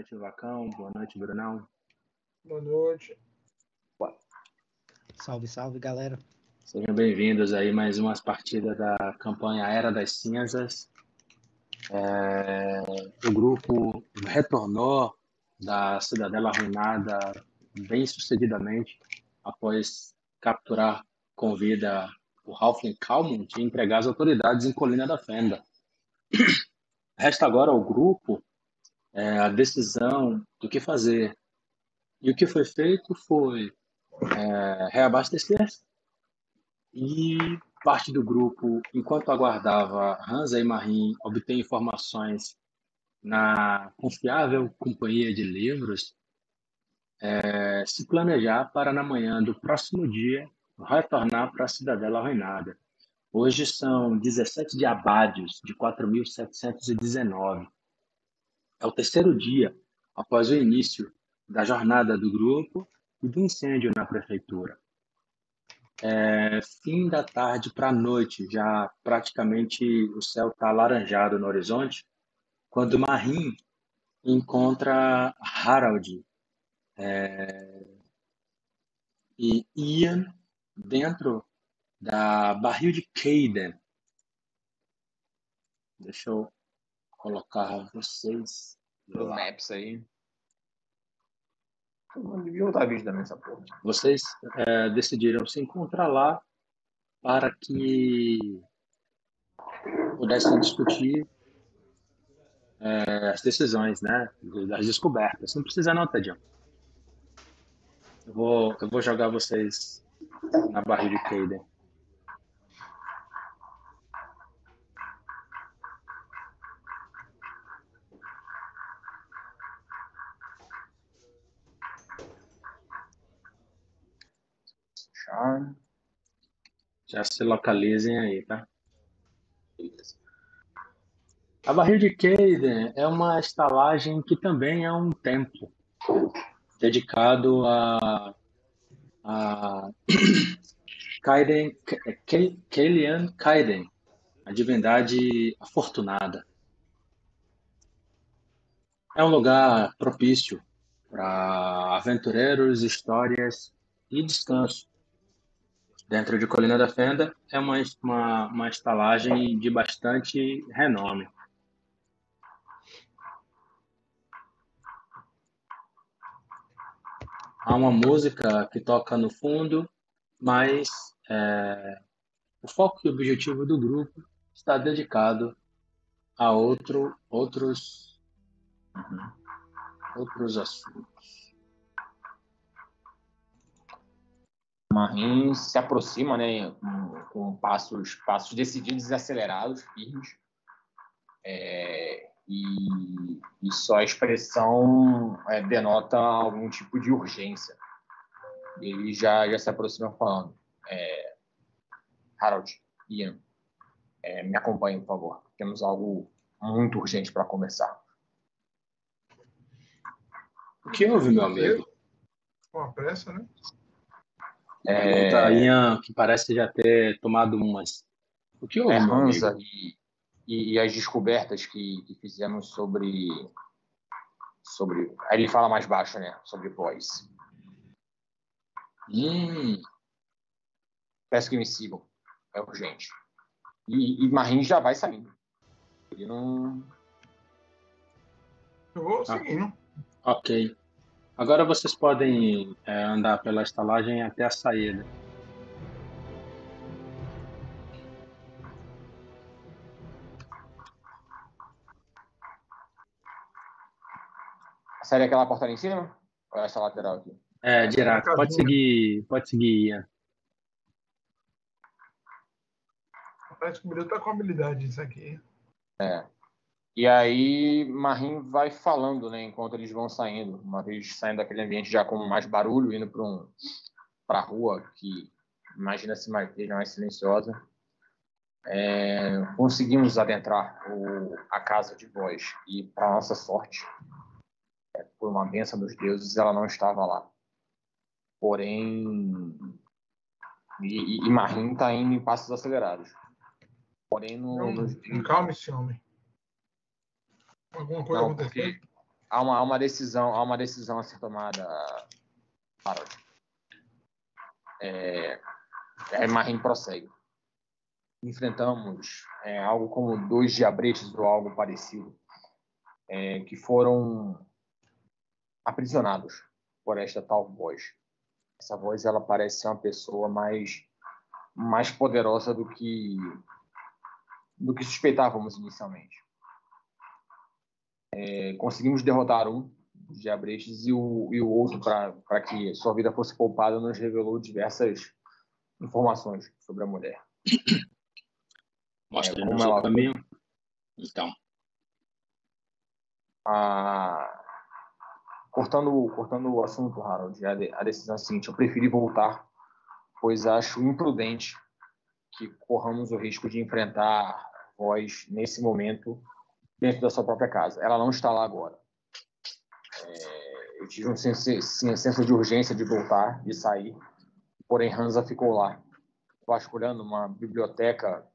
noite, Vacão. Boa noite, Brunão. Boa noite. Salve, salve, galera. Sejam bem-vindos aí mais umas partidas da campanha Era das Cinzas. É, o grupo retornou da Cidadela Arruinada bem sucedidamente após capturar com vida o Halfling Calmont e entregar as autoridades em Colina da Fenda. Resta agora ao grupo é, a decisão do que fazer. E o que foi feito foi é, reabastecer e parte do grupo, enquanto aguardava Hansa e Marim obter informações na confiável companhia de livros, é, se planejar para na manhã do próximo dia retornar para a Cidadela Arruinada. Hoje são 17 de abádios de 4.719. É o terceiro dia após o início da jornada do grupo e do incêndio na prefeitura. É, fim da tarde para a noite, já praticamente o céu está alaranjado no horizonte, quando Marim encontra Harald é, e Ian dentro da barril de Caden. Deixa eu colocar vocês no Maps aí. Não devia outra vídeo também essa porra. Vocês é, decidiram se encontrar lá para que pudessem discutir é, as decisões, né? Das descobertas. Não precisa não, Tadião. Eu vou, eu vou jogar vocês na barriga de Caden. Já se localizem aí, tá? A barril de Caden é uma estalagem que também é um templo dedicado a, a Kaiden, Kaelian Kaiden, a divindade afortunada. É um lugar propício para aventureiros, histórias e descanso dentro de Colina da Fenda, é uma, uma, uma estalagem de bastante renome. Há uma música que toca no fundo, mas é, o foco e objetivo do grupo está dedicado a outro, outros, uhum, outros assuntos. Marim se aproxima, né, com, passos, passos decididos e acelerados, firmes, é, e, e só a expressão é, denota algum tipo de urgência. Ele já, já se aproxima falando, é, Harold, Ian, é, me acompanhe, por favor. Temos algo muito urgente para conversar. O que houve, meu amigo? Com a pressa, né? É... Ian, que parece já ter tomado umas. O que houve, é, Hansa e, e, e, as descobertas que, que, fizemos sobre. sobre. Aí ele fala mais baixo, né? Sobre voz. Hum. Peço que me sigam. É urgente. E, e Marim já vai saindo. Ele não. Eu vou seguindo. Ah, ok. Agora vocês podem é, andar pela estalagem até a saída. Sai daquela porta ali em cima? Ou é essa lateral aqui? É, direto. Pode seguir, pode seguir, Ian. Parece que o Bril tá com habilidade isso aqui. É. E aí Marim vai falando, né, enquanto eles vão saindo, uma vez saindo daquele ambiente já com mais barulho, indo para um, a rua que imagina-se mais, mais silenciosa. É, conseguimos adentrar o, a casa de voz e, para nossa sorte, é, por uma benção dos deuses, ela não estava lá. Porém, e, e Marim está indo em passos acelerados. Porém, no, não, nos... calme esse homem. Alguma coisa não, aconteceu? há uma, há uma decisão, há uma decisão a ser tomada, Harold. É, é Marim prossegue. Enfrentamos é, algo como dois diabretes ou algo parecido, é, que foram aprisionados por esta tal voz. Essa voz ela parece ser uma pessoa mais mais poderosa do que do que suspeitávamos inicialmente. É, conseguimos derrotar um dos diabretes e o, e o outro, para que sua vida fosse poupada, nos revelou diversas informações sobre a mulher. Mostra é, caminho. Então. A... Cortando, cortando o assunto, Harold, a, de, a decisão é a seguinte: eu preferi voltar, pois acho imprudente que corramos o risco de enfrentar voz nesse momento dentro da sua própria casa. Ela não está lá agora. É, eu tive um senso, senso de urgência de voltar, de sair, porém Hansa ficou lá, vasculhando uma biblioteca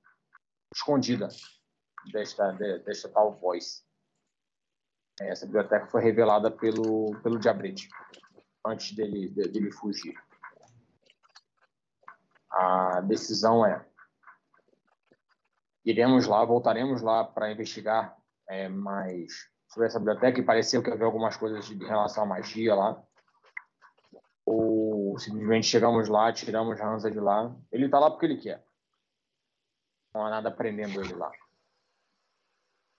escondida desta, desta tal voz. Essa biblioteca foi revelada pelo, pelo Diabrete, antes dele, dele fugir. A decisão é: iremos lá, voltaremos lá para investigar é, mais sobre essa biblioteca e pareceu que havia algumas coisas de relação à magia lá. Ou simplesmente chegamos lá, tiramos Hansa de lá. Ele está lá porque ele quer. Não há nada prendendo ele lá.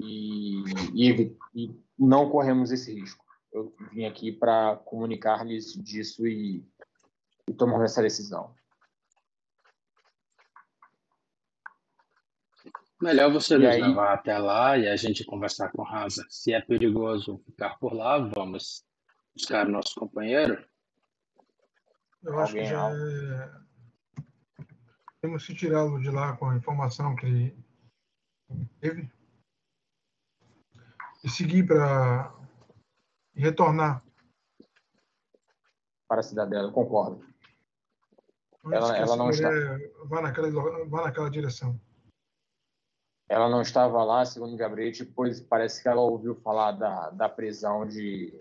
E, e, e não corremos esse risco. Eu vim aqui para comunicar-lhes disso e, e tomar essa decisão. Melhor você nos aí... levar até lá e a gente conversar com Rasa. Se é perigoso ficar por lá, vamos buscar nosso companheiro. Eu acho que já é... temos que tirá-lo de lá com a informação que ele teve e seguir para retornar para a cidadela. Concordo. ela, ela não está. Vá naquela, vá naquela direção. Ela não estava lá, segundo Gabriel, pois parece que ela ouviu falar da, da prisão de.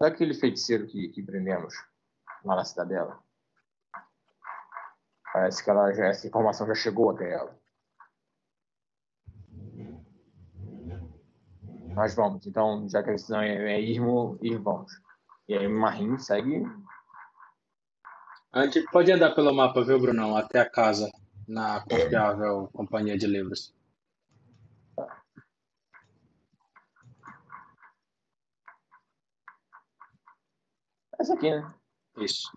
daquele feiticeiro que, que prendemos lá na cidadela. Parece que ela já, essa informação já chegou até ela. Nós vamos. Então, já que a decisão é, é irmos, ir, vamos. E aí, Marim segue. A gente pode andar pelo mapa, viu, Brunão? Até a casa na confiável companhia de livros. Essa aqui, né? Isso.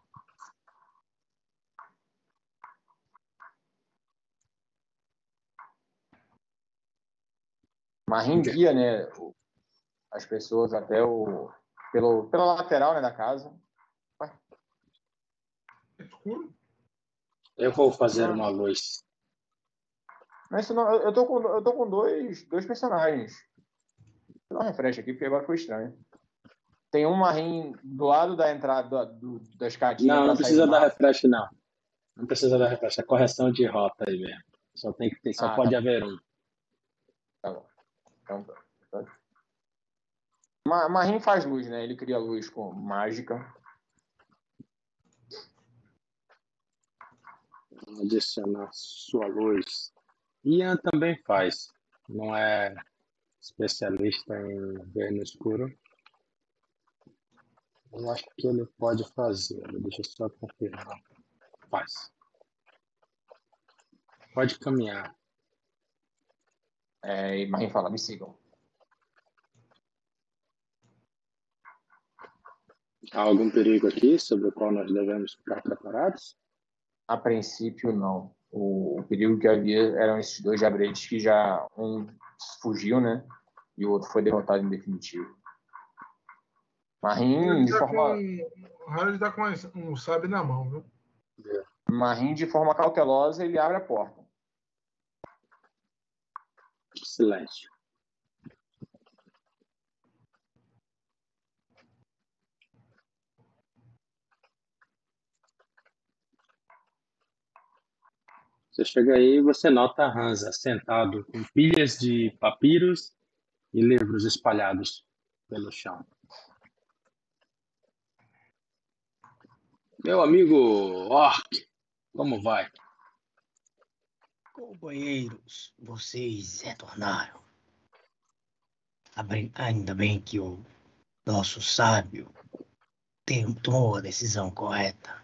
Marim guia, né, as pessoas até o pelo pela lateral, né, da casa. Vai. Escuro? Eu vou fazer uma luz. Mas não, eu tô com, eu tô com dois, dois personagens. Vou dar um refresh aqui, porque agora foi estranho. Tem um marim do lado da entrada do, do, da escadinha. Não, não precisa dar refresh, não. Não precisa dar refresh. É correção de rota aí mesmo. Só, tem que ter, só ah, pode tá. haver um. Tá bom. Então, tá. Marim faz luz, né? Ele cria luz com mágica. Adicionar sua luz. Ian também faz, não é especialista em ver no escuro. Eu acho que ele pode fazer, deixa eu só confirmar. Faz. Pode caminhar. É, e Marim fala, me sigam. Há algum perigo aqui sobre o qual nós devemos ficar preparados? A princípio, não. O, o perigo que havia eram esses dois jabretes que já um fugiu, né? E o outro foi derrotado em definitivo. Marim, de tá forma. Com... O Harry está com um sabe na mão, viu? Marim, de forma cautelosa, ele abre a porta. Silêncio. Você chega aí e você nota Hansa sentado com pilhas de papiros e livros espalhados pelo chão. Meu amigo Orc, como vai? Companheiros, vocês retornaram. Ainda bem que o nosso sábio tomou a decisão correta.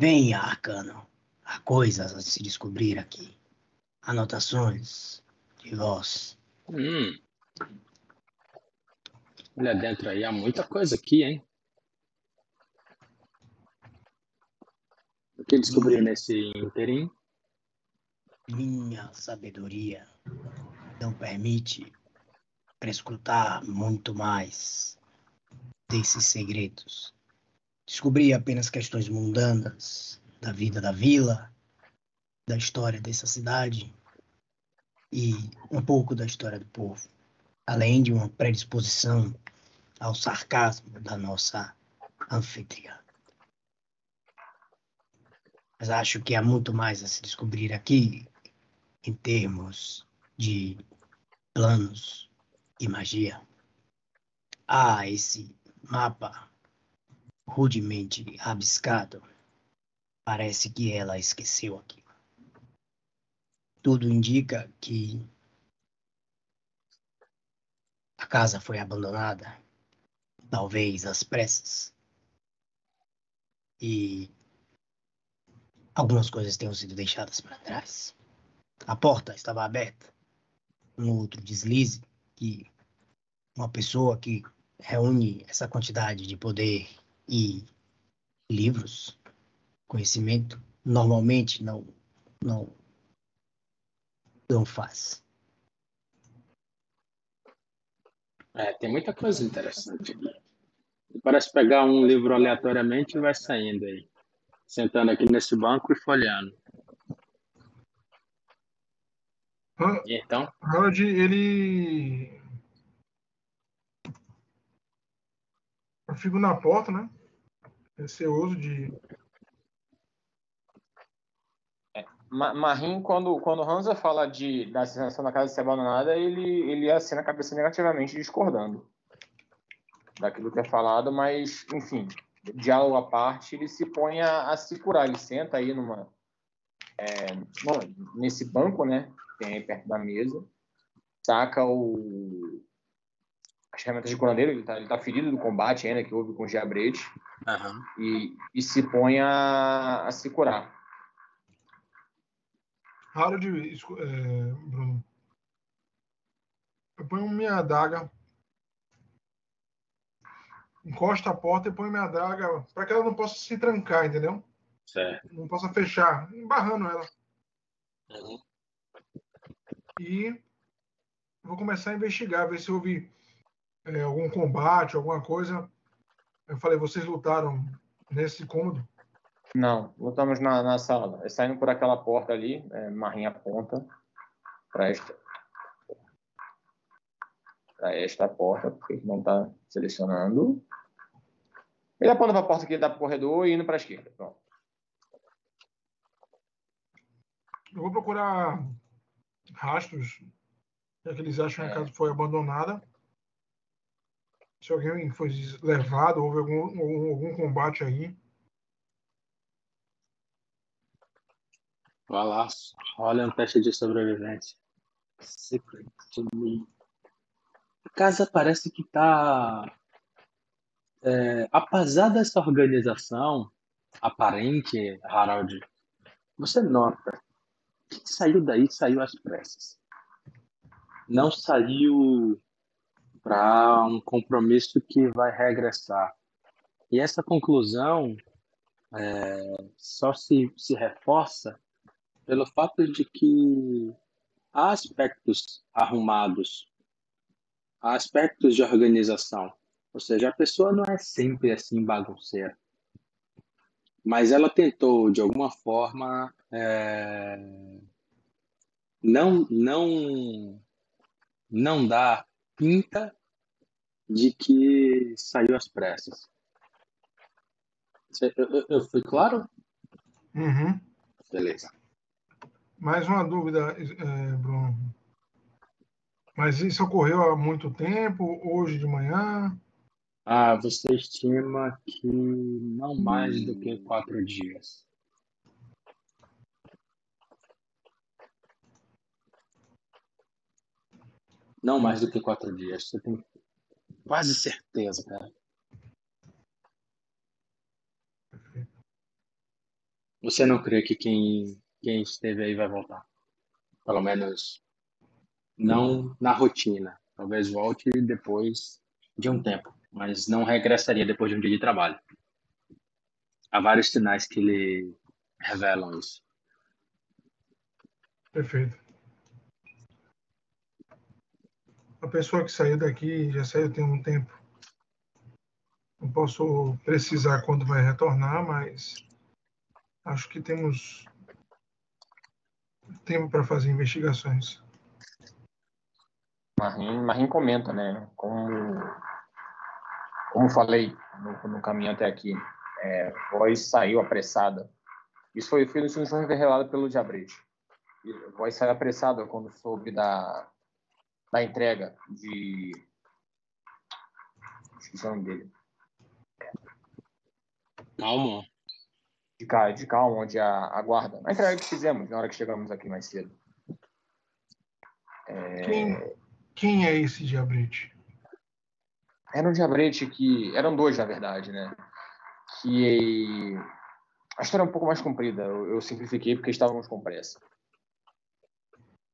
Venha, Arcano. Há coisas a se descobrir aqui. Anotações de voz. Hum. Olha dentro aí, há muita coisa aqui, hein? O que descobri nesse interim? Minha sabedoria não permite escutar muito mais desses segredos. Descobri apenas questões mundanas da vida da vila, da história dessa cidade e um pouco da história do povo, além de uma predisposição ao sarcasmo da nossa anfitriã. Mas acho que há muito mais a se descobrir aqui em termos de planos e magia. Há esse mapa rudemente rabiscado. Parece que ela esqueceu aqui. Tudo indica que a casa foi abandonada, talvez às pressas. E algumas coisas tenham sido deixadas para trás. A porta estava aberta. Um outro deslize que uma pessoa que reúne essa quantidade de poder e livros, conhecimento, normalmente não não não faz. É, tem muita coisa interessante aqui. Parece pegar um livro aleatoriamente e vai saindo aí. Sentando aqui nesse banco e folheando. E então? Harold, ele Eu fico na porta, né? Receoso de. É, Marim, quando, quando Hansa fala de, da sensação da casa ser abandonada, ele, ele assina a cabeça negativamente, discordando daquilo que é falado, mas, enfim, diálogo à parte, ele se põe a, a se curar. Ele senta aí numa. É, nesse banco, né? Tem aí perto da mesa, saca o, as ferramentas de curandeiro, ele está tá ferido do combate ainda, que houve com o Giabrete, uhum. e, e se põe a, a se curar. Harold, é, Bruno, eu ponho minha adaga, encosta a porta e ponho minha adaga para que ela não possa se trancar, entendeu? Certo. Não possa fechar, embarrando ela. Uhum. E vou começar a investigar, ver se houve é, algum combate, alguma coisa. Eu falei, vocês lutaram nesse cômodo? Não, lutamos na, na sala. É saindo por aquela porta ali, é, Marinha aponta para esta esta porta, porque não está selecionando. Ele aponta para a porta que dá para o corredor e indo para a esquerda. Pronto. Eu vou procurar rastros, já que eles acham que a é. casa foi abandonada se alguém foi levado, houve algum, algum, algum combate aí. Vai lá, olha um teste de sobrevivência. Secret to me. A casa parece que está. É, apesar dessa organização aparente, Harald, você nota que saiu daí saiu às pressas. Não saiu para um compromisso que vai regressar. E essa conclusão é, só se, se reforça pelo fato de que há aspectos arrumados, há aspectos de organização. Ou seja, a pessoa não é sempre assim bagunceira. Mas ela tentou, de alguma forma, é, não, não, não dar pinta de que saiu às pressas. Eu, eu, eu fui claro? Uhum. Beleza. Mais uma dúvida, é, Bruno. Mas isso ocorreu há muito tempo, hoje de manhã? Ah, você estima que não mais do que quatro dias. Não mais do que quatro dias. Você tem quase certeza, cara. Você não crê que quem, quem esteve aí vai voltar? Pelo menos não na rotina. Talvez volte depois de um tempo, mas não regressaria depois de um dia de trabalho. Há vários sinais que lhe revelam isso. Perfeito. A pessoa que saiu daqui já saiu tem um tempo. Não posso precisar quando vai retornar, mas acho que temos tempo para fazer investigações. Marim, Marim comenta, né? Como, como falei no, no caminho até aqui, é, Voz saiu apressada. Isso foi, foi, foi revelado pelo Diabrete. Voz saiu apressada quando soube da, da entrega de. Esqueci o nome dele. Calma. De, de calma, onde a, a guarda. A entrega que fizemos na hora que chegamos aqui mais cedo. É... Quem, quem é esse diabrete? Era um diabrete que. Eram dois, na verdade, né? Que. A história é um pouco mais comprida, eu, eu simplifiquei porque estávamos com pressa.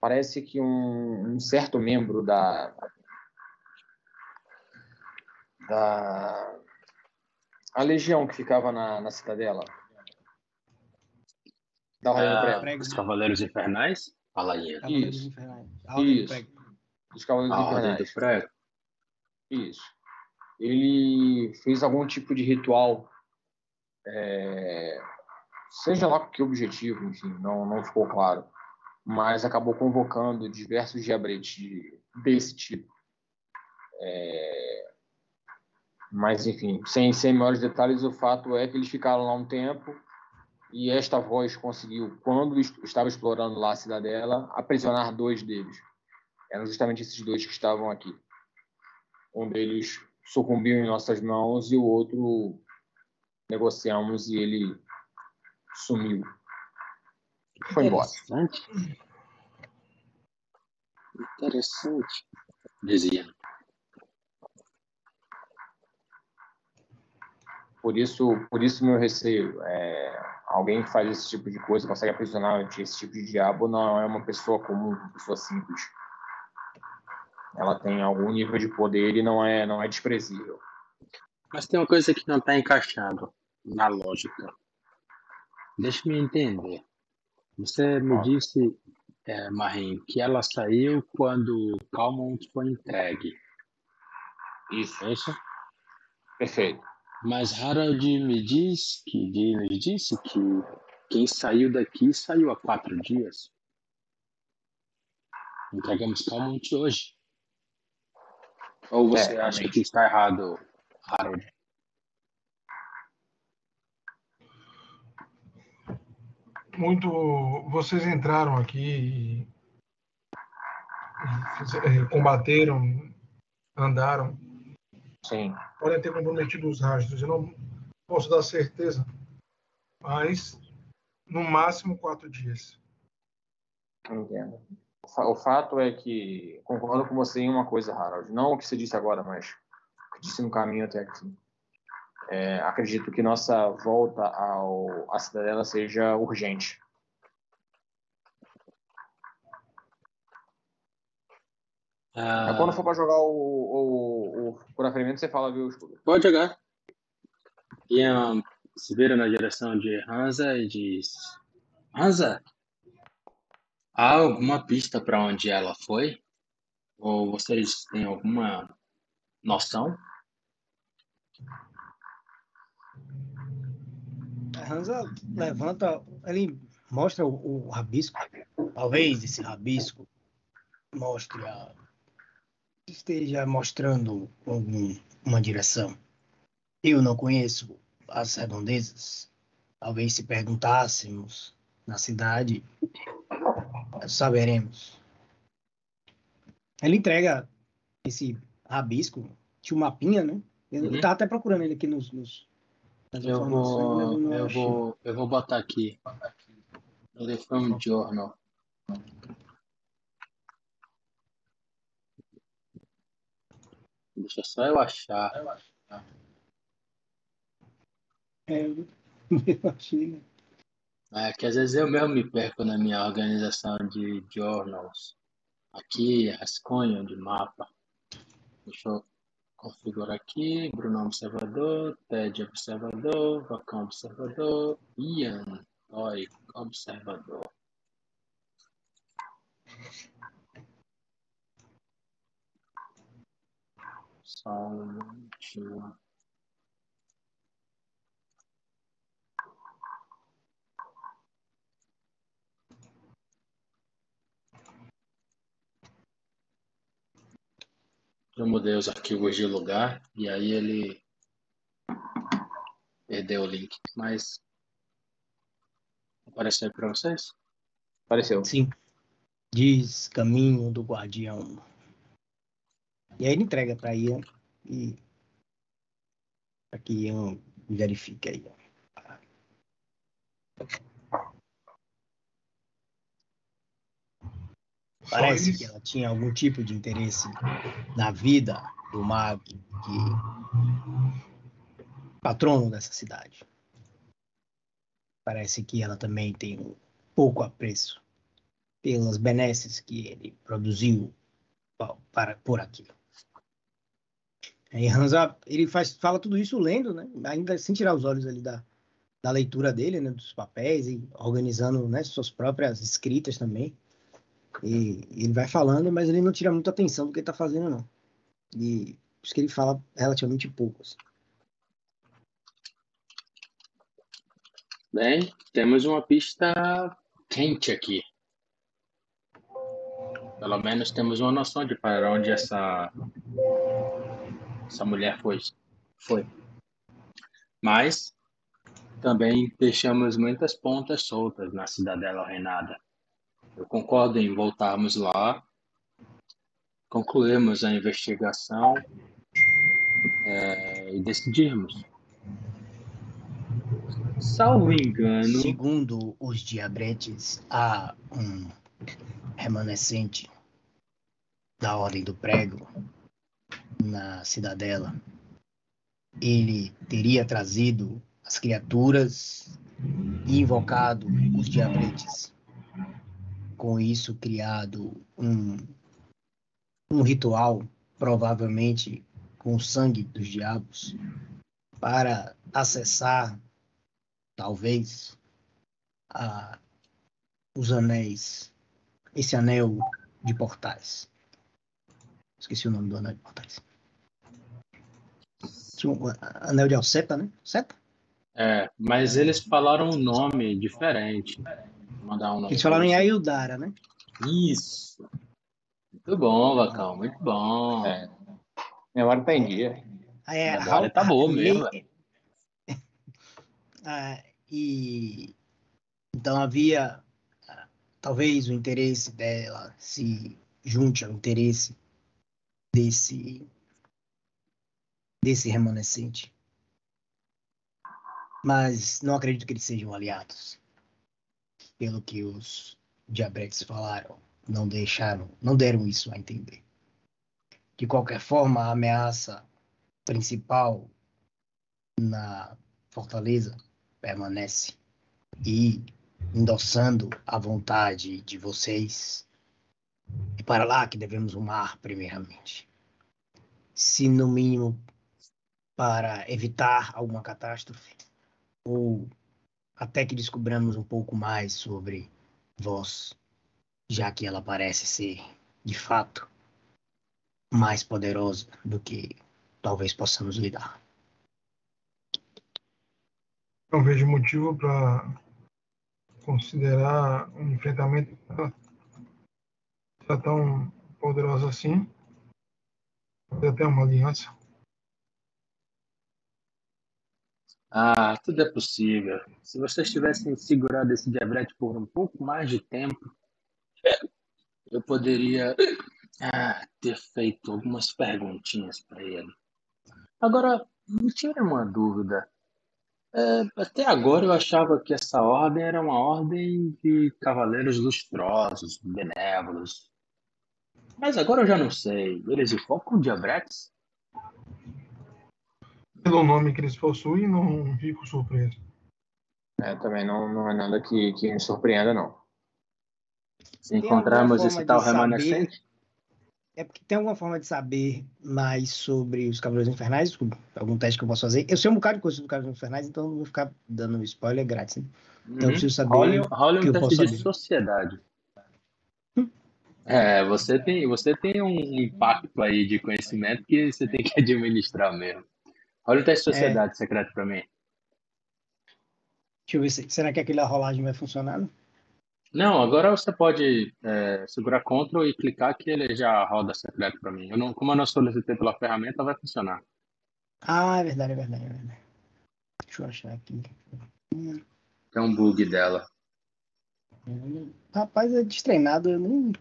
Parece que um, um certo membro da. da. a legião que ficava na, na cidadela. Da ah, Os Cavaleiros Infernais? Fala aí. Isso. Isso dos Cavaleiros a Infernais. Ordem Isso. Ele fez algum tipo de ritual, é, seja lá com que objetivo, enfim, não, não ficou claro, mas acabou convocando diversos diabretes desse tipo. É, mas, enfim, sem, sem maiores detalhes, o fato é que eles ficaram lá um tempo e esta voz conseguiu, quando estava explorando lá a cidadela, aprisionar dois deles. Eram justamente esses dois que estavam aqui. Um deles sucumbiu em nossas mãos e o outro negociamos e ele sumiu. Foi embora. Interessante. Interessante. Dizia. Por isso, por isso meu receio. É, alguém que faz esse tipo de coisa, consegue aprisionar esse tipo de diabo, não é uma pessoa comum, uma pessoa simples ela tem algum nível de poder e não é, não é desprezível. Mas tem uma coisa que não está encaixando na lógica. Deixa-me entender. Você me ah. disse, é, Marim, que ela saiu quando Calmont foi entregue. Isso. É isso? Perfeito. Mas Harold me diz que me disse que quem saiu daqui saiu há quatro dias. Entregamos Calmont hoje. Ou você é, acha que está errado, Harold? Muito. Vocês entraram aqui e combateram, andaram. Sim. Podem ter comprometido os rastros. Eu não posso dar certeza, mas no máximo quatro dias. Entendo. O fato é que concordo com você em uma coisa, Harold. Não o que você disse agora, mas o que disse no caminho até aqui. É, acredito que nossa volta ao, à cidadela seja urgente. Ah... Quando for para jogar o, o, o cura-ferimento, você fala, viu, escudo? Pode jogar. Ian se vira na direção de Hansa e diz: Hansa, Há alguma pista para onde ela foi? Ou vocês têm alguma noção? A Hansa levanta, ele mostra o, o rabisco. Talvez esse rabisco mostre a, esteja mostrando algum, uma direção. Eu não conheço as redondezas. Talvez se perguntássemos na cidade, saberemos. Ele entrega esse rabisco, tinha um mapinha, né? Eu Uhum. tava até procurando ele aqui nos. nos Eu vou, eu achei. vou, eu vou botar aqui. Film Journal. Deixa só eu achar. É, eu achei, né? É que às vezes eu mesmo me perco na minha organização de journals. Aqui, rascunho de mapa. Deixa eu configurar aqui. Bruno observador, Ted observador, Vacão observador, Ian Toy observador. Só um minutinho. Eu mudei os arquivos de lugar e aí ele perdeu o link. Mas apareceu aí para vocês? Apareceu. Sim. Diz caminho do guardião. E aí ele entrega pra Ian e para que Ian verifique aí. Parece que ela tinha algum tipo de interesse na vida do mago que patrono dessa cidade. Parece que ela também tem um pouco apreço pelas benesses que ele produziu pa- para por aqui. Aí Hansa, ele faz, fala tudo isso lendo, né? Ainda sem tirar os olhos ali da, da leitura dele, né? Dos papéis e organizando, né? Suas próprias escritas também. E ele vai falando, mas ele não tira muita atenção do que ele tá fazendo, não. E por isso que ele fala relativamente pouco. assim. Bem, temos uma pista quente aqui. Pelo menos temos uma noção de para onde essa essa mulher foi. Foi. Mas também deixamos muitas pontas soltas na cidadela reinada. Eu concordo em voltarmos lá, concluirmos a investigação é, e decidirmos. Salvo engano, Segundo os diabretes, há um remanescente da Ordem do Prego na cidadela. Ele teria trazido as criaturas e invocado os diabretes. Com isso, criado um, um ritual, provavelmente com o sangue dos diabos, para acessar talvez a, os anéis, esse anel de portais. Esqueci o nome do anel de portais. Tinha um a- anel de Alceta, né? Seta? é, mas eles falaram um nome diferente. Vou mandar um nome Eles falaram em. Ayudara, né? Isso. Muito bom, Vacão, muito bom. É. Memória tá em dia. Ah, é, A memória tá boa e- mesmo, Ah, e então havia ah, talvez o interesse dela se junte ao interesse desse desse remanescente. Mas não acredito que eles sejam aliados. Pelo que os diabretes falaram, não deixaram, não deram isso a entender. De qualquer forma, a ameaça principal na fortaleza permanece e endossando a vontade de vocês é para lá que devemos rumar primeiramente. Se no mínimo para evitar alguma catástrofe ou até que descobramos um pouco mais sobre vós, já que ela parece ser de fato mais poderosa do que talvez possamos lidar. Não vejo motivo para considerar um enfrentamento tão poderoso assim. Até uma aliança. Ah, tudo é possível. Se vocês tivessem segurado esse diabrete por um pouco mais de tempo, eu poderia ah, ter feito algumas perguntinhas para ele. Agora, me tira uma dúvida. É, até agora eu achava que essa ordem era uma ordem de cavaleiros lustrosos, benévolos. Mas agora eu já não sei. Eles focam diabretes? Pelo nome que eles possuem, não fico surpreso. É, também não, não é nada que, que me surpreenda, não. Se encontrarmos esse tal remanescente? É porque tem alguma forma de saber mais sobre os Cavaleiros Infernais? Algum teste que eu posso fazer? Eu sei um bocado de coisa dos Cavaleiros Infernais, então não vou ficar dando spoiler grátis. Né? Então uhum. eu preciso saber. Olha, um teste de saber. sociedade. Hum. É, você tem, você tem um impacto aí de conhecimento que você tem que administrar mesmo. Olha o teste de é. sociedade é. secreto para mim. Deixa eu ver se, será que aquela rolagem vai funcionar? Não, agora você pode é, segurar Ctrl e clicar que ele já roda secreto para mim. Eu não, como eu não solicitei pela ferramenta, vai funcionar. Ah, é verdade, é verdade, é verdade. Deixa eu achar aqui. Tem um bug dela. Rapaz, é destreinado, eu nem,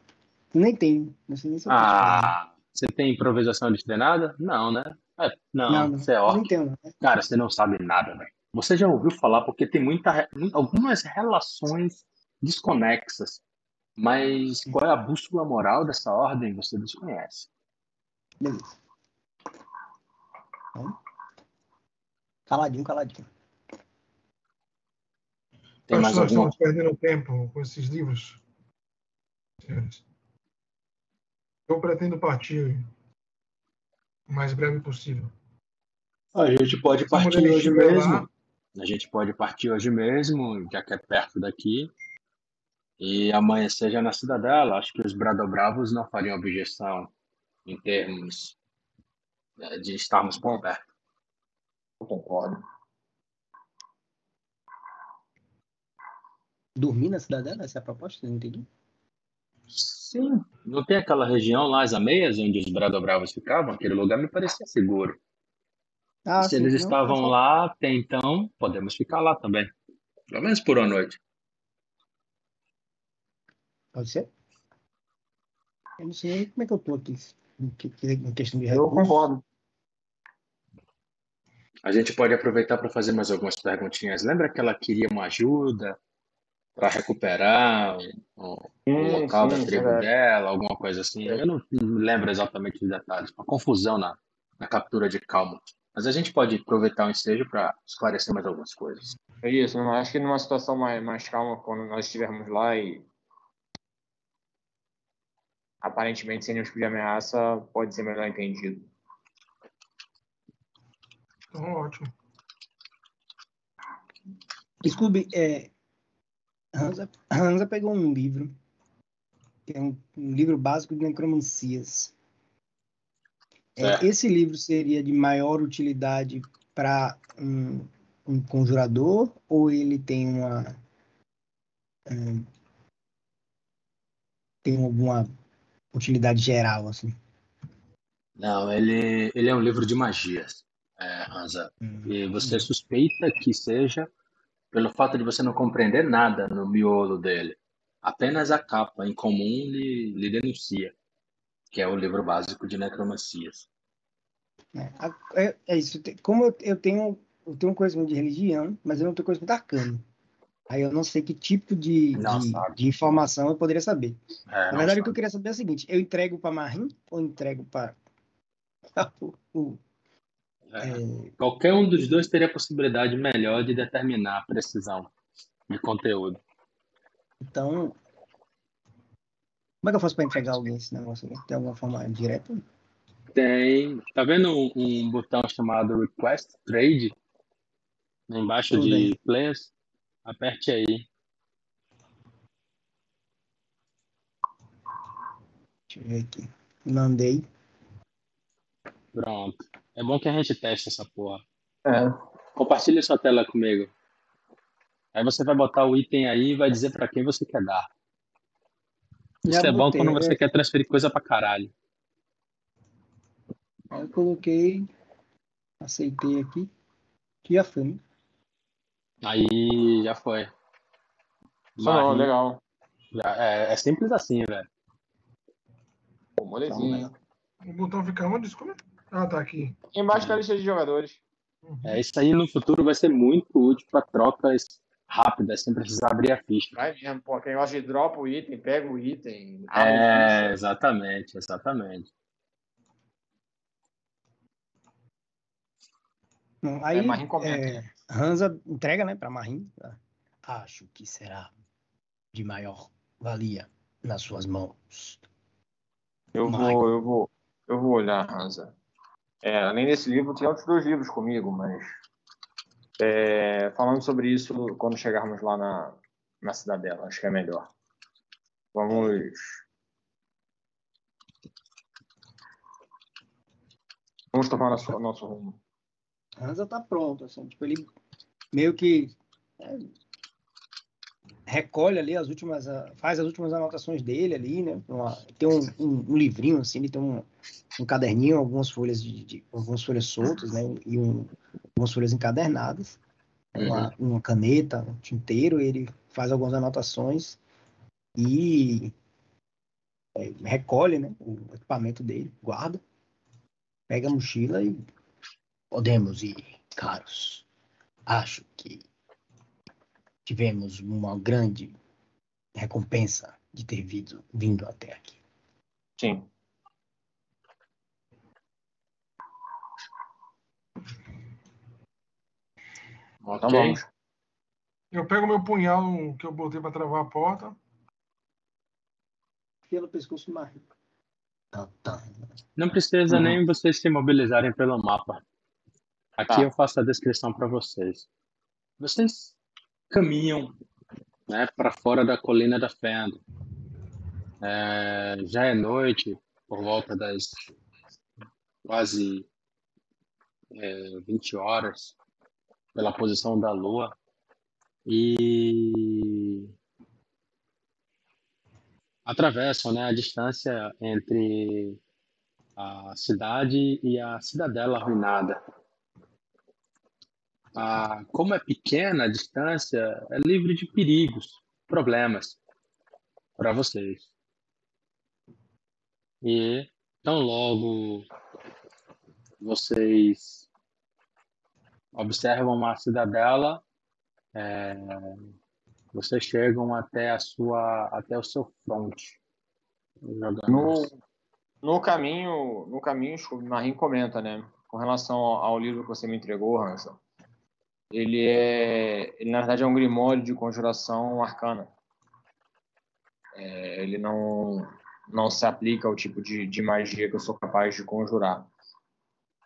nem tenho. Não sei nem se eu ah, você tem improvisação destreinada? Não, né? É, não, não, você é ótimo. Entendo, né? Cara, você não sabe nada, velho. Você já ouviu falar, porque tem muita, algumas relações desconexas. Mas qual é a bússola moral dessa ordem você desconhece. Beleza. Caladinho, caladinho. Tem Acho mais que nós alguma? estamos perdendo tempo com esses livros. Eu pretendo partir o mais breve possível. A gente pode partir hoje mesmo. Lá. A gente pode partir hoje mesmo, já que é perto daqui e amanhecer já na cidadela. Acho que os Bradobravos não fariam objeção em termos né, de estarmos por perto. Eu concordo. Dormir na cidadela? Essa é a proposta? Não entendi. Sim. Não tem aquela região lá, as ameias, onde os Bradobravos ficavam? Aquele lugar me parecia seguro. Ah, Se sim, eles não, estavam não. lá até então, podemos ficar lá também. Pelo menos por uma noite. Pode ser? Eu não sei como é que eu tô aqui em questão de recursos. Eu concordo. A gente pode aproveitar para fazer mais algumas perguntinhas. Lembra que ela queria uma ajuda para recuperar o, um, local sim, da tribo é. dela, alguma coisa assim? Eu não lembro exatamente os detalhes. Uma confusão na, na captura de Calmo. Mas a gente pode aproveitar o ensejo para esclarecer mais algumas coisas. É isso. Acho que numa situação mais, mais calma, quando nós estivermos lá e aparentemente sem nenhum tipo de ameaça, pode ser melhor entendido. Então, ótimo. Scooby, é, Hansa, Hansa pegou um livro, que é um, um livro básico de necromancias. É, esse livro seria de maior utilidade para um, um, conjurador ou ele tem uma um, tem alguma utilidade geral, assim? Não, ele, ele é um livro de magias, é, Hansa. Hum, e você hum. suspeita que seja pelo fato de você não compreender nada no miolo dele. Apenas a capa em comum lhe, lhe denuncia, que é o livro básico de necromancias. É, é, é isso. Como eu, eu tenho eu tenho um conhecimento de religião, mas eu não tenho conhecimento arcano. Aí eu não sei que tipo de, de, de, informação eu poderia saber. É, Na verdade, sabe. o que eu queria saber é o seguinte: eu entrego para Marim ou entrego para o. É. É... Qualquer um dos dois teria a possibilidade melhor de determinar a precisão de conteúdo. Então, como é que eu faço para entregar alguém esse negócio aqui? Tem alguma forma direta? Tem. Tá vendo um, um botão chamado Request Trade? Embaixo Tudo de bem. Players? Aperte aí. Deixa eu ver aqui. Mandei. Pronto. É bom que a gente teste essa porra. É. Compartilhe sua tela comigo. Aí você vai botar o item aí e vai dizer para quem você quer dar. Isso Já é bom quando você quer transferir coisa pra caralho. Aí eu coloquei, aceitei aqui, que já foi, né? Aí já foi. Só não, legal. Já, é, é simples assim, velho. Molezinho. O botão fica onde? Desculpa. Ah, tá aqui. Embaixo da lista de jogadores. Uhum. É, isso aí no futuro vai ser muito útil para trocas rápidas, sem precisar abrir a ficha. Vai mesmo, pô. Quem gosta de dropa o item, pega o item. É, exatamente, exatamente. Bom, Aí, É, Marim comenta. é, Hansa entrega, né, para Marim. Acho que será de maior valia nas suas mãos. Eu Michael. vou, eu vou, eu vou olhar, Hansa. É, além desse livro, tem outros dois livros comigo, mas é, falando sobre isso quando chegarmos lá na, na cidadela, acho que é melhor. Vamos. Vamos tomar nosso, nosso rumo. Hansa tá pronto, assim, tipo, ele meio que é, recolhe ali as últimas, faz as últimas anotações dele ali, né? uma- tem um, um- um livrinho, assim, ele tem um, um caderninho, algumas folhas de, de- algumas folhas soltas, né? E um, algumas folhas encadernadas, uma, uma caneta, um tinteiro, ele faz algumas anotações e é, recolhe, né? O equipamento dele, guarda, pega a mochila e Podemos ir, caros. Acho que tivemos uma grande recompensa de ter vindo, vindo até aqui. Sim. Então vamos. Eu pego meu punhal que eu botei para travar a porta. Pelo pescoço marrom. Tá, tá. Não precisa Uhum. nem vocês se mobilizarem pelo mapa. Aqui Tá. eu faço a descrição para vocês. Vocês caminham né, para fora da colina da Fenda. É, já é noite, por volta das quase é, 20 horas, pela posição da lua. E atravessam né, a distância entre a cidade e a cidadela arruinada. Ah, como é pequena a distância, é livre de perigos, problemas para vocês. E tão logo vocês observam a cidadela, é, vocês chegam até a sua, até o seu fronte. Jogando No, no caminho, no caminho, o Marim comenta, né? Com relação ao, ao livro que você me entregou, Hanson. Ele é, ele na verdade é um grimório de conjuração arcana. É, ele não não se aplica ao tipo de, de magia que eu sou capaz de conjurar.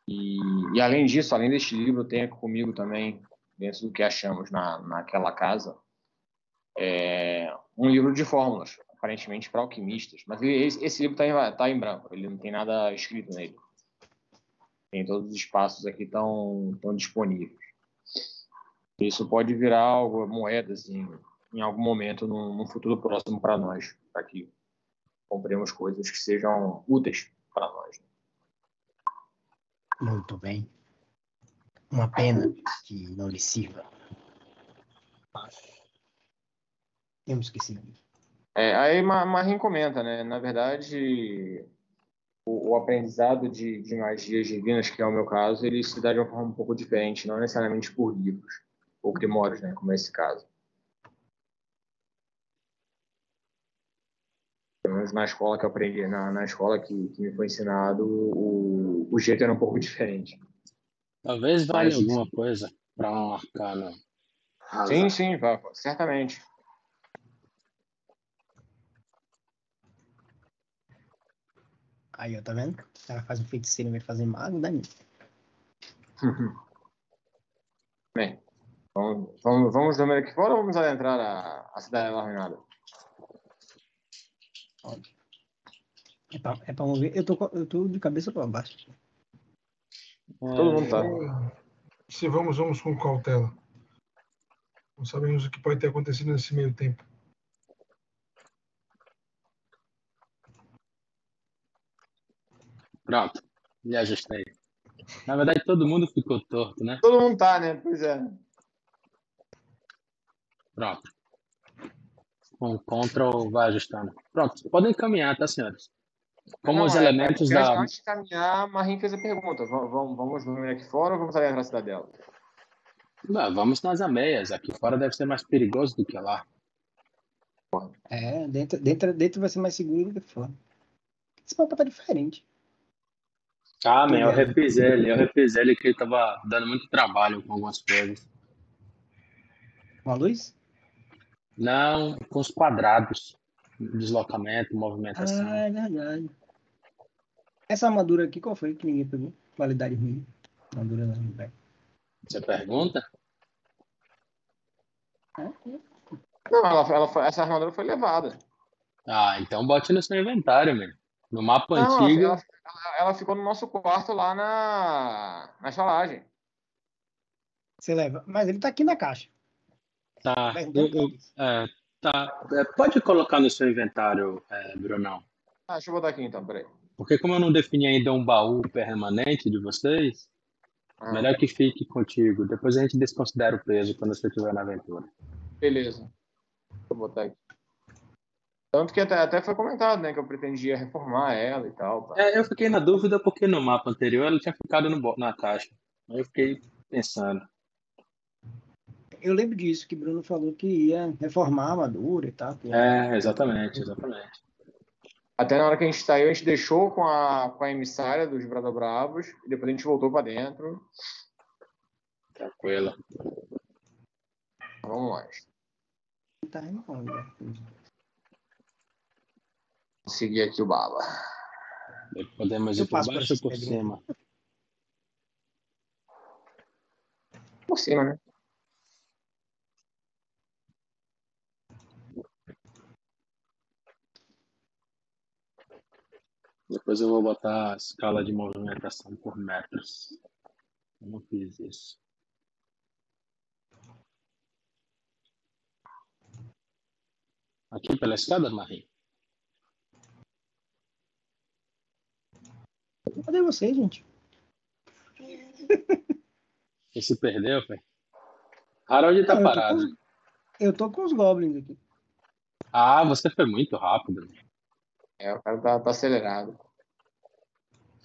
E, e além disso, além deste livro, aqui comigo também, dentro do que achamos na, naquela casa, é, um livro de fórmulas, aparentemente para alquimistas. Mas esse, livro está em, tá em branco, ele não tem nada escrito nele. Tem todos os espaços aqui estão tão disponíveis. Isso pode virar algo, moedas em, em algum momento, num, num futuro próximo para nós, para que compremos coisas que sejam úteis para nós. Muito bem. Uma pena que não lhe sirva. Temos que seguir. É, aí Ma- Marim comenta, né? Na verdade, o, o aprendizado de, de magias divinas, que é o meu caso, ele se dá de uma forma um pouco diferente, não necessariamente por livros ou grimórios, né? Como é esse caso. Menos na escola que eu aprendi, na, na escola que, que me foi ensinado, o, o jeito era um pouco diferente. Talvez valha Mas- alguma coisa para um arcano. Sim, sim, vá, certamente. Aí, ó, tá vendo? O cara faz um feiticeiro em vez de fazer mago, dá nisso. Bem, vamos, vamos, vamos dormir aqui fora ou vamos adentrar a, a cidade arruinada? É pra, é pra mover. Eu tô, eu tô de cabeça pra baixo. Todo mundo tá. Se vamos, vamos com cautela. Não sabemos o que pode ter acontecido nesse meio tempo. Pronto, me ajustei. Na verdade, todo mundo ficou torto, né? Todo mundo tá, né? Pois é. Pronto. Com o control vai ajustando. Pronto, podem caminhar, tá, senhores? como Não, os é, elementos é, da. Antes de caminhar, Marim fez a pergunta: vamos, vamos dormir aqui fora ou vamos ali na cidadela? Não, vamos nas ameias. Aqui fora deve ser mais perigoso do que lá. É, dentro, dentro, dentro vai ser mais seguro do que fora. Esse mapa tá diferente. Ah, man, eu refiz ele. Eu refiz ele que ele tava dando muito trabalho com algumas coisas. Com a luz? Não, com os quadrados. Deslocamento, movimentação. Ah, é verdade. Essa armadura aqui, qual foi que ninguém pegou? Qualidade ruim. Armadura da Você pergunta? É. Não, ela, ela foi, essa armadura foi levada. Ah, então bote no seu inventário, meu. No mapa Não, antigo. Ela, ela, ela, ficou no nosso quarto lá na, na estalagem. Você leva. Mas ele tá aqui na caixa. Tá. Eu, eu, é, tá. É, pode colocar no seu inventário, é, Brunão. Ah, deixa eu botar aqui então, peraí. Porque como eu não defini ainda um baú permanente de vocês, ah. melhor que fique contigo. Depois a gente desconsidera o peso quando você estiver na aventura. Beleza. Vou botar aqui. Tanto que até, até foi comentado, né? Que eu pretendia reformar ela e tal. Tá. É, eu fiquei na dúvida porque no mapa anterior ela tinha ficado no, na caixa. Aí eu fiquei pensando. Eu lembro disso, que Bruno falou que ia reformar a armadura e tal. É, exatamente, exatamente. Até na hora que a gente saiu, a gente deixou com a, com a emissária dos Bradobravos e depois a gente voltou para dentro. Tranquilo. Vamos lá. Tá Seguir aqui o bala. Podemos ir por baixo ou por cima? Por cima, né? Depois eu vou botar a escala de movimentação por metros. Eu não fiz isso. Aqui pela escada, Marie? Cadê você, gente? Você se perdeu, pai? Harold tá não, parado. Eu tô, com, eu tô com os goblins aqui. Ah, você foi muito rápido. É, o cara tá, tá acelerado.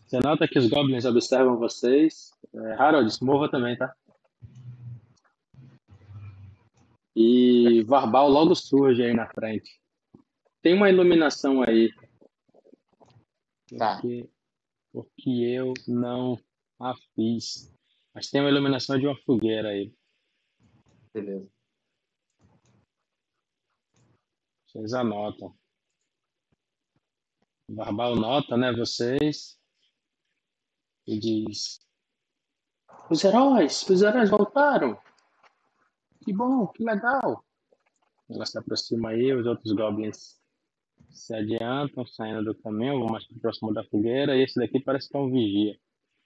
Você nota que os goblins observam vocês. É, Harold, se mova também, tá? E Varbal logo surge aí na frente. Tem uma iluminação aí. Tá. Porque, porque eu não a fiz. Mas tem uma iluminação de uma fogueira aí. Beleza. Vocês anotam. Barbal nota, né, vocês, e diz: Os heróis, os heróis voltaram. Que bom, que legal. Ela se aproxima aí, os outros goblins se adiantam, saindo do caminho, vão mais próximo da fogueira, e esse daqui parece que é um vigia.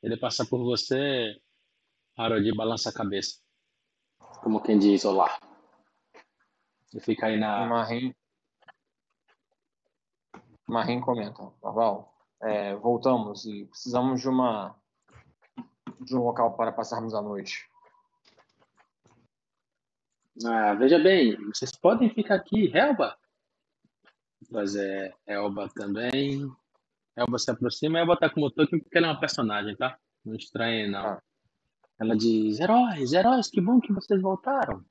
Ele passa por você, Harold, balança a cabeça. Como quem diz, olá. E fica aí na. Marim, Marim comenta, Val, é, voltamos e precisamos de uma de um local para passarmos a noite. Ah, veja bem, vocês podem ficar aqui, Elba. Mas é Elba também. Elba se aproxima, Elba tá com o token porque ela é uma personagem, tá? Não estranhe, não. Ah. Ela diz, heróis, heróis, que bom que vocês voltaram.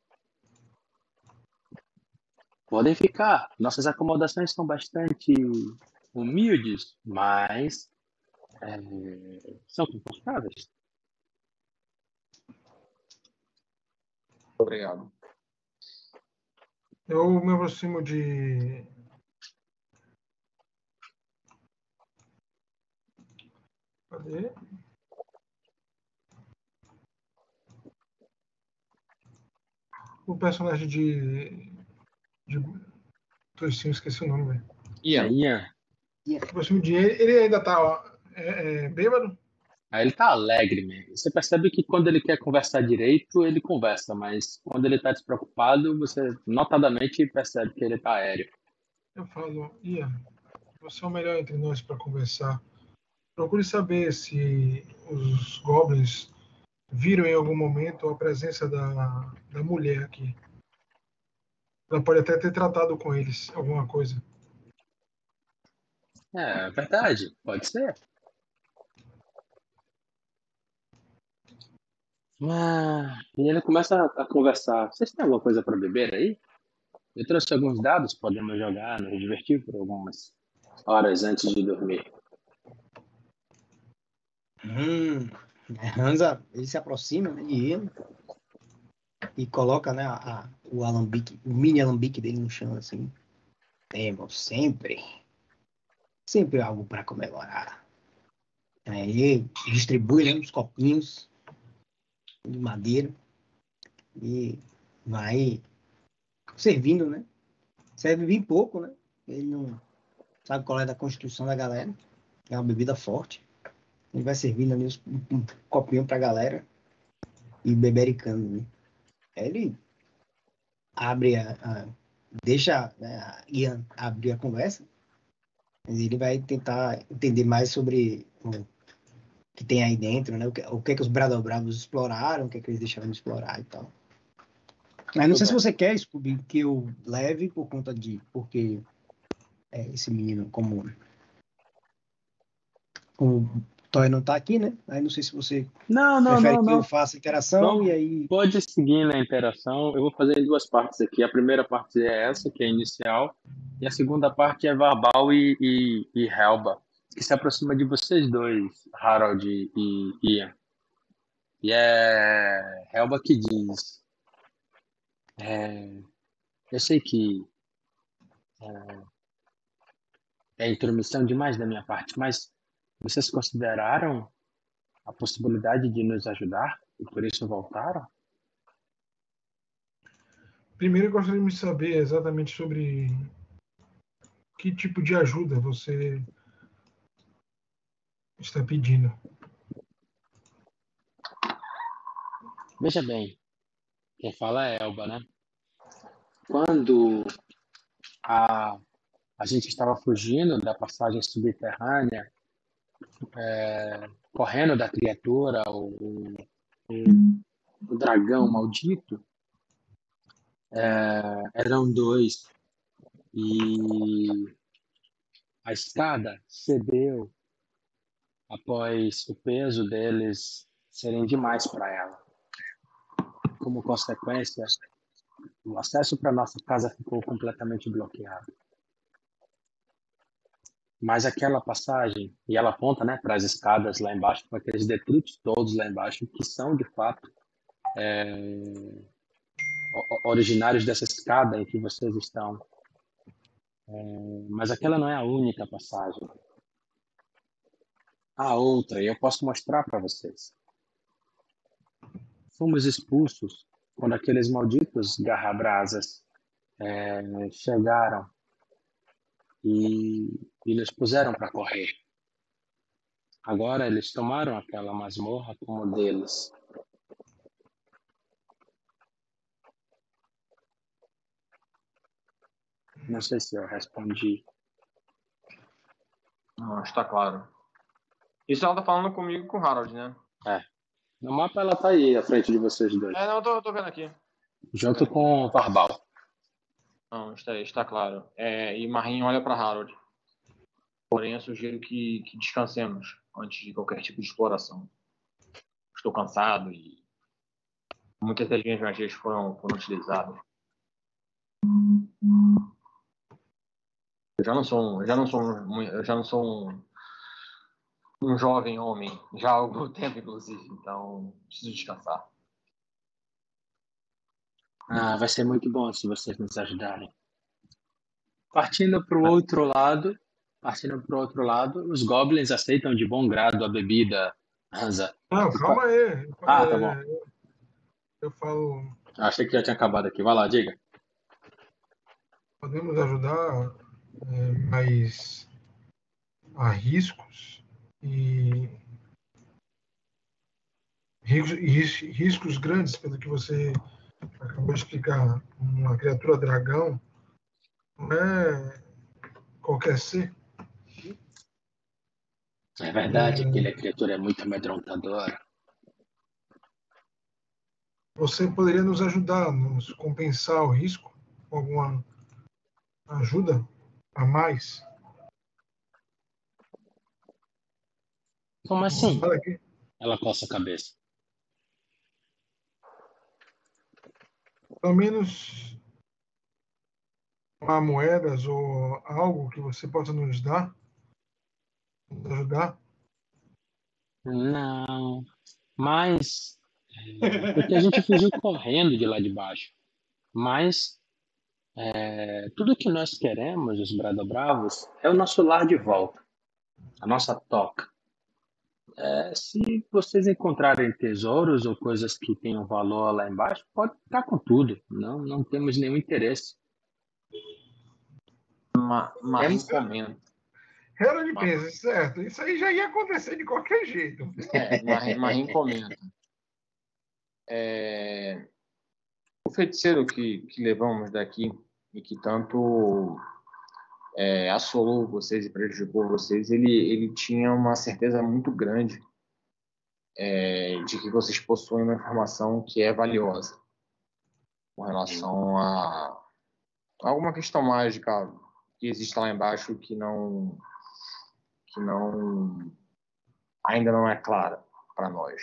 Podem ficar. Nossas acomodações são bastante humildes, mas é, são confortáveis. Obrigado. Eu me aproximo de. Cadê? O personagem de de Toicinho, esqueci o nome, velho. Ian. Ian. Próximo dia, ele ainda tá é, é, bêbado? Ah, ele tá alegre, mesmo. Você percebe que quando ele quer conversar direito, ele conversa, mas quando ele tá despreocupado, você notadamente percebe que ele tá aéreo. Eu falo, Ian, você é o melhor entre nós para conversar. Procure saber se os goblins viram em algum momento a presença da, da mulher aqui. Ela pode até ter tratado com eles alguma coisa. É, verdade, pode ser. Ah, e ele começa a conversar. Vocês têm alguma coisa para beber aí? Eu trouxe alguns dados, podemos jogar, nos divertir por algumas horas antes de dormir. Hum, Hansa, ele se aproxima né, de ele e coloca né, a, o alambique, o mini alambique dele no chão, assim. Temos sempre, sempre algo para comemorar. Aí distribui né, uns copinhos de madeira e vai servindo, né? Serve bem pouco, né? Ele não sabe qual é da constituição da galera. É uma bebida forte. Ele vai servindo ali um, um copinho pra galera e bebericando, né? Ele abre a, a deixa né, a Ian abrir a conversa, ele vai tentar entender mais sobre o que tem aí dentro, né? O que, o que, é que os Bradobravos exploraram, o que, é que eles deixaram de explorar e tal. Mas não sei se você quer, Scooby, que eu leve por conta de. Porque é, esse menino, como. O Toy não tá aqui, né? Aí não sei se você. Não, não, não. que não. eu faça interação e aí. Pode seguir na interação. Eu vou fazer em duas partes aqui. A primeira parte é essa, que é inicial. E a segunda parte é Verbal e, e, e Helba, que se aproxima de vocês dois, Harold e Ian. E é Helba que diz. É, eu sei que é, é intromissão demais da minha parte, mas vocês consideraram a possibilidade de nos ajudar e por isso voltaram? Primeiro, eu gostaria de saber exatamente sobre que tipo de ajuda você está pedindo. Veja bem, quem fala é Elba, né? Quando a, a gente estava fugindo da passagem subterrânea, é, correndo da criatura, o, o, o dragão maldito, é, eram dois. E a escada cedeu após o peso deles serem demais para ela como consequência, o acesso para nossa casa ficou completamente bloqueado. Mas aquela passagem, e ela aponta né, para as escadas lá embaixo, com aqueles detritos todos lá embaixo, que são de fato é, originários dessa escada em que vocês estão. É, mas aquela não é a única passagem. Há outra, e eu posso mostrar para vocês fomos expulsos quando aqueles malditos garrabrasas é, chegaram e, e nos puseram para correr. Agora eles tomaram aquela masmorra como deles. Não sei se eu respondi. Não, está claro. Isso ela tá falando comigo com o Harold, né? É. No mapa ela tá aí, à frente de vocês dois. É, não, eu tô, eu tô vendo aqui. Junto com o. Não, está, está claro. É, e Marinho olha para Harold. Porém, eu sugiro que, que descansemos antes de qualquer tipo de exploração. Estou cansado e muitas das minhas magias foram, foram utilizadas. Eu já não sou, já não sou, eu já não sou um, um jovem homem, já há algum tempo, inclusive, então preciso descansar. Ah, vai ser muito bom se vocês nos ajudarem. Partindo para o outro lado, partindo para o outro lado, os goblins aceitam de bom grado a bebida, Hansa. Não, calma aí. Ah, tá bom. Eu falo. Achei que já tinha acabado aqui. Vai lá, diga. Podemos ajudar, é, mas há riscos e riscos, riscos grandes, pelo que você acabou de explicar. Uma criatura dragão não é qualquer ser. É verdade, é... aquela criatura é muito amedrontadora. Você poderia nos ajudar, nos compensar o risco com alguma ajuda a mais? Como assim? Ela coça a cabeça. Pelo menos há moedas ou algo que você possa nos dar? Nos ajudar? Não. Mas. Porque a gente fugiu correndo de lá de baixo. Mas. É, tudo que nós queremos, os Bradobravos, é o nosso lar de volta. A nossa toca. É, se vocês encontrarem tesouros ou coisas que tenham valor lá embaixo, pode ficar com tudo. Não, não temos nenhum interesse. Uma, uma é encomenda. Era de peso, certo. Isso aí já ia acontecer de qualquer jeito. É, uma, uma encomenda. É, o feiticeiro que, que levamos daqui e que tanto é, assolou vocês e prejudicou vocês, ele, ele tinha uma certeza muito grande é, de que vocês possuem uma informação que é valiosa com relação a alguma questão mágica que existe lá embaixo que não que não ainda não é clara para nós.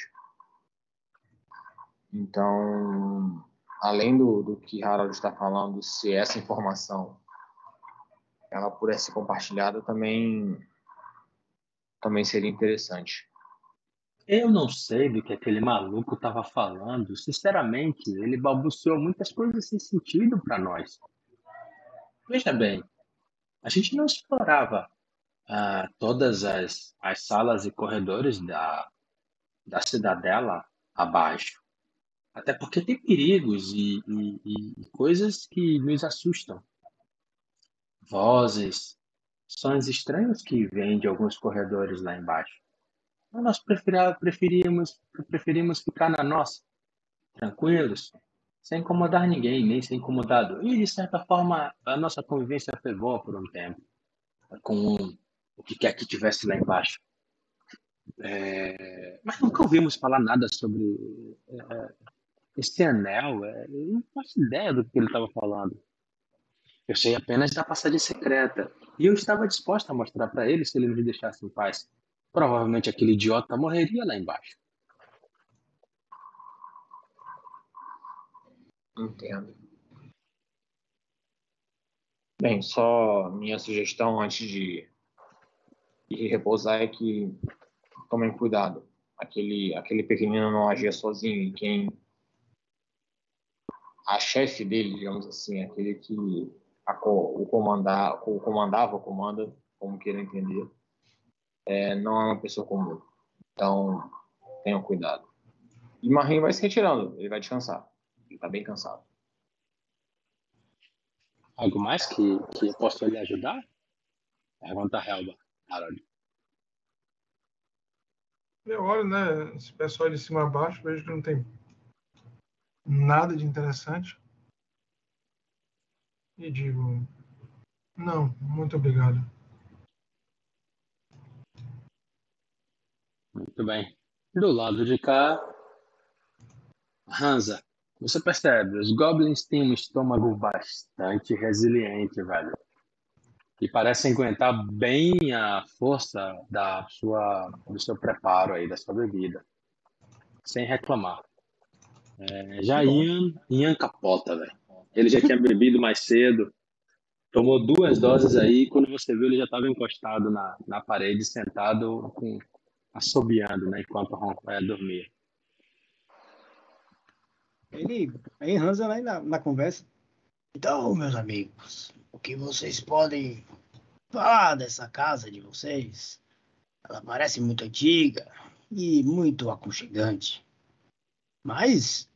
Então, além do, do que Harold está falando, se essa informação ela pudesse ser compartilhada, também também seria interessante. Eu não sei do que aquele maluco estava falando. Sinceramente, ele balbuciou muitas coisas sem sentido para nós. Veja bem, a gente não explorava ah, todas as, as salas e corredores da, da cidadela abaixo. Até porque tem perigos e, e, e coisas que nos assustam. Vozes, sons estranhos que vêm de alguns corredores lá embaixo. Então, nós preferíamos, preferimos ficar na nossa, tranquilos, sem incomodar ninguém, nem ser incomodado. E, de certa forma, a nossa convivência foi boa por um tempo, com o que quer que tivesse lá embaixo. É... Mas nunca ouvimos falar nada sobre é, esse anel. É... Eu não faço ideia do que ele estava falando. Eu sei apenas da passagem secreta. E eu estava disposto a mostrar para ele se ele nos deixasse em paz. Provavelmente aquele idiota morreria lá embaixo. Entendo. Bem, só minha sugestão antes de, de repousar é que tomem cuidado. Aquele, aquele pequenino não agia sozinho e quem a chefe dele, digamos assim, aquele que a, o, comandar, o comandava, o comanda, como queira entender, é, não é uma pessoa comum. Então, tenham cuidado. E Marinho vai se retirando, ele vai descansar. Ele tá bem cansado. Algo mais que, que eu posso lhe ajudar? Pergunta a Helba, Harold. Eu olho, né, esse pessoal de cima a baixo, vejo que não tem nada de interessante. E digo, não, muito obrigado. Muito bem. Do lado de cá, Hansa, você percebe, os goblins têm um estômago bastante resiliente, velho. E parecem aguentar bem a força da sua, do seu preparo aí, da sua bebida. Sem reclamar. É, já Ian, Ian capota, velho. Ele já tinha bebido mais cedo. Tomou duas doses aí, quando você viu, ele já estava encostado na, na parede, sentado, com, assobiando, né, enquanto Roncoia dormia. Ele, Hansa lá na, na conversa. Então, meus amigos, o que vocês podem falar dessa casa de vocês? Ela parece muito antiga e muito aconchegante. Mas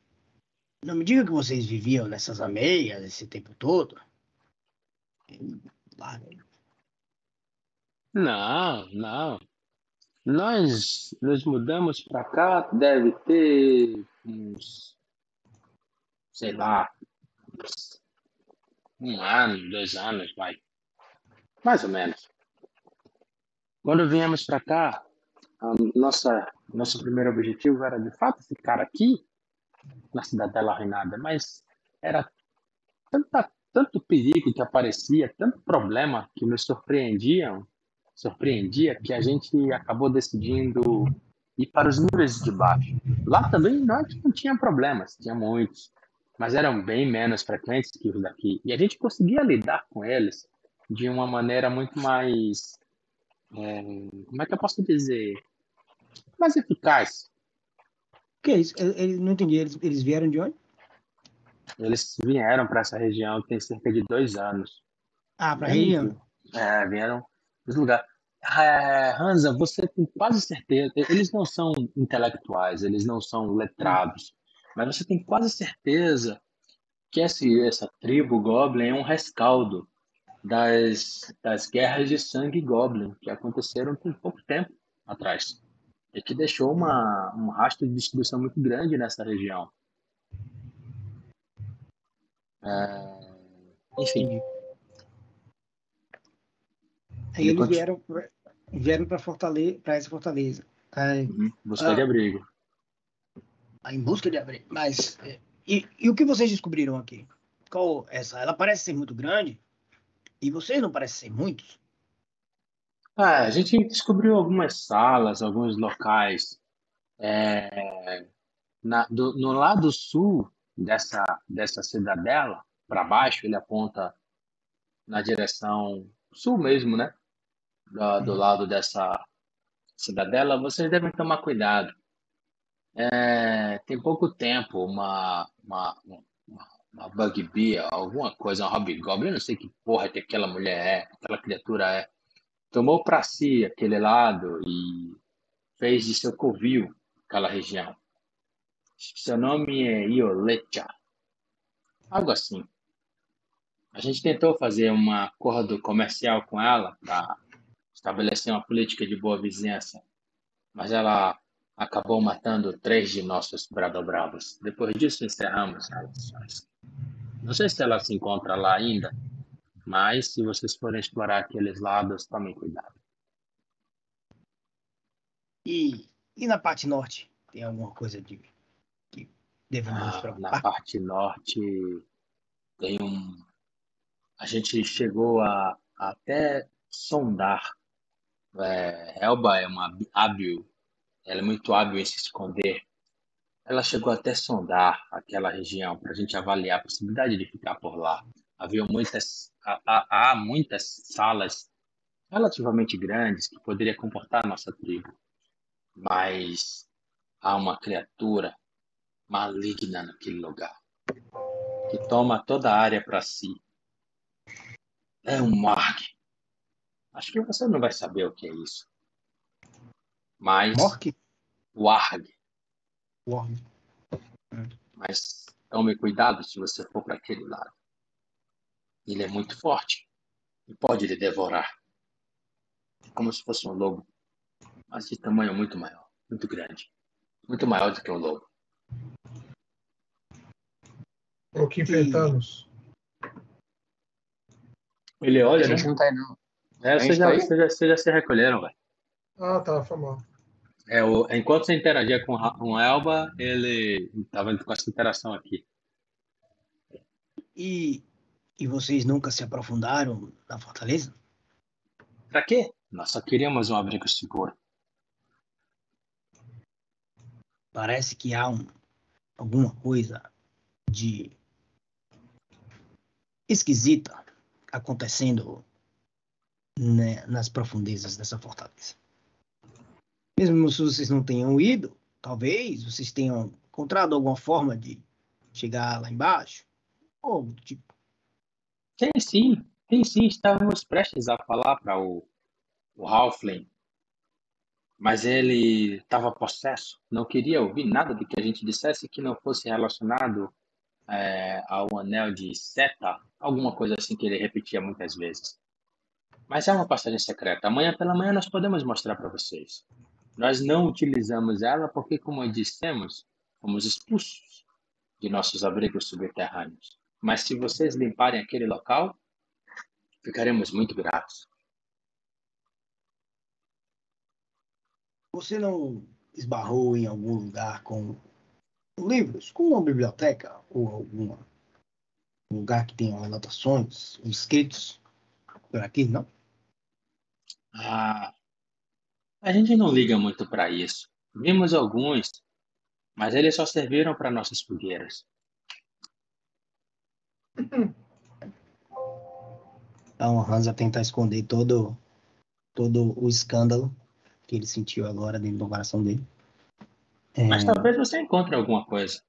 não me diga que vocês viviam nessas ameias esse tempo todo. Não, não. Nós nos mudamos para cá, deve ter uns sei lá, um ano, dois anos, vai. Mais ou menos. Quando viemos para cá, nossa, nosso primeiro objetivo era de fato ficar aqui, na Cidadela Arruinada, mas era tanta, tanto perigo que aparecia, tanto problema que nos surpreendiam, surpreendia que a gente acabou decidindo ir para os níveis de baixo. Lá também nós não tinha problemas, tinha muitos, mas eram bem menos frequentes que os daqui. E a gente conseguia lidar com eles de uma maneira muito mais. É, como é que eu posso dizer? Mais eficaz. O que é isso? Eu não entendi. Eles, eles vieram de onde? Eles vieram para essa região tem cerca de dois anos. Ah, para a região. É, vieram dos lugares. É, Hansa, você tem quase certeza. Eles não são intelectuais, eles não são letrados, mas você tem quase certeza que essa, essa tribo Goblin é um rescaldo das, das guerras de sangue Goblin que aconteceram com pouco tempo atrás e que deixou uma, um rastro de distribuição muito grande nessa região. É, enfim. Aí eles vieram, vieram para Fortaleza, para essa fortaleza. Aí, uhum, busca ah, de abrigo. Em busca de abrigo. Mas e, e, o que vocês descobriram aqui? Qual essa? Ela parece ser muito grande e vocês não parecem ser muitos. Ah, a gente descobriu algumas salas, alguns locais. É, na, do, no lado sul dessa, dessa cidadela, para baixo, ele aponta na direção sul mesmo, né? Do, do uhum. lado dessa cidadela, vocês devem tomar cuidado. É, tem pouco tempo, uma, uma, uma, uma bugbear, alguma coisa, um hobgoblin, eu não sei que porra que aquela mulher é, aquela criatura é, tomou para si aquele lado e fez de seu covil aquela região. Seu nome é Iolecha. Algo assim. A gente tentou fazer um acordo comercial com ela para estabelecer uma política de boa vizinhança, mas ela acabou matando três de nossos bradobravos. Depois disso, encerramos as relações. Não sei se ela se encontra lá ainda, mas se vocês forem explorar aqueles lados, tomem cuidado. E, e na parte norte? Tem alguma coisa de devemos nos preocupar? Na parte norte tem um. A gente chegou a, a até sondar. É, Elba é uma hábil, ela é muito hábil em se esconder. Ela chegou até sondar aquela região para a gente avaliar a possibilidade de ficar por lá. Havia muitas, há, há muitas salas relativamente grandes que poderia comportar a nossa tribo, mas há uma criatura maligna naquele lugar, que toma toda a área para si. É um Morg. Acho que você não vai saber o que é isso. Mas. Morg? Warg. Warg. Mas tome cuidado se você for para aquele lado. Ele é muito forte e pode lhe devorar. Como se fosse um lobo, mas de tamanho muito maior, muito grande. Muito maior do que um lobo. O que enfrentamos? Ele olha, né? não tá aí, não. É, vocês já, tá já, já, se recolheram, velho. Ah, tá, foi mal. É, o, enquanto você interagia com, com Elba, ele estava com essa interação aqui. E, e vocês nunca se aprofundaram na fortaleza? Pra quê? Nós só queríamos um abrigo seguro. Parece que há um, alguma coisa de esquisita acontecendo né, nas profundezas dessa fortaleza. Mesmo se vocês não tenham ido, talvez vocês tenham encontrado alguma forma de chegar lá embaixo, ou do tipo. Tem sim, tem sim. Estávamos prestes a falar para o, o Halfling, mas ele estava possesso, não queria ouvir nada do que a gente dissesse que não fosse relacionado é, ao anel de Seta, alguma coisa assim que ele repetia muitas vezes. Mas é uma passagem secreta. Amanhã pela manhã nós podemos mostrar para vocês. Nós não utilizamos ela porque, como dissemos, fomos expulsos de nossos abrigos subterrâneos. Mas se vocês limparem aquele local, ficaremos muito gratos. Você não esbarrou em algum lugar com livros, como uma biblioteca ou algum lugar que tenha anotações, escritos por aqui, não? Ah, a gente não liga muito para isso. Vimos alguns, mas eles só serviram para nossas fogueiras. Então, Hansa tenta esconder todo, todo o escândalo que ele sentiu agora dentro do coração dele. É... Mas talvez você encontre alguma coisa.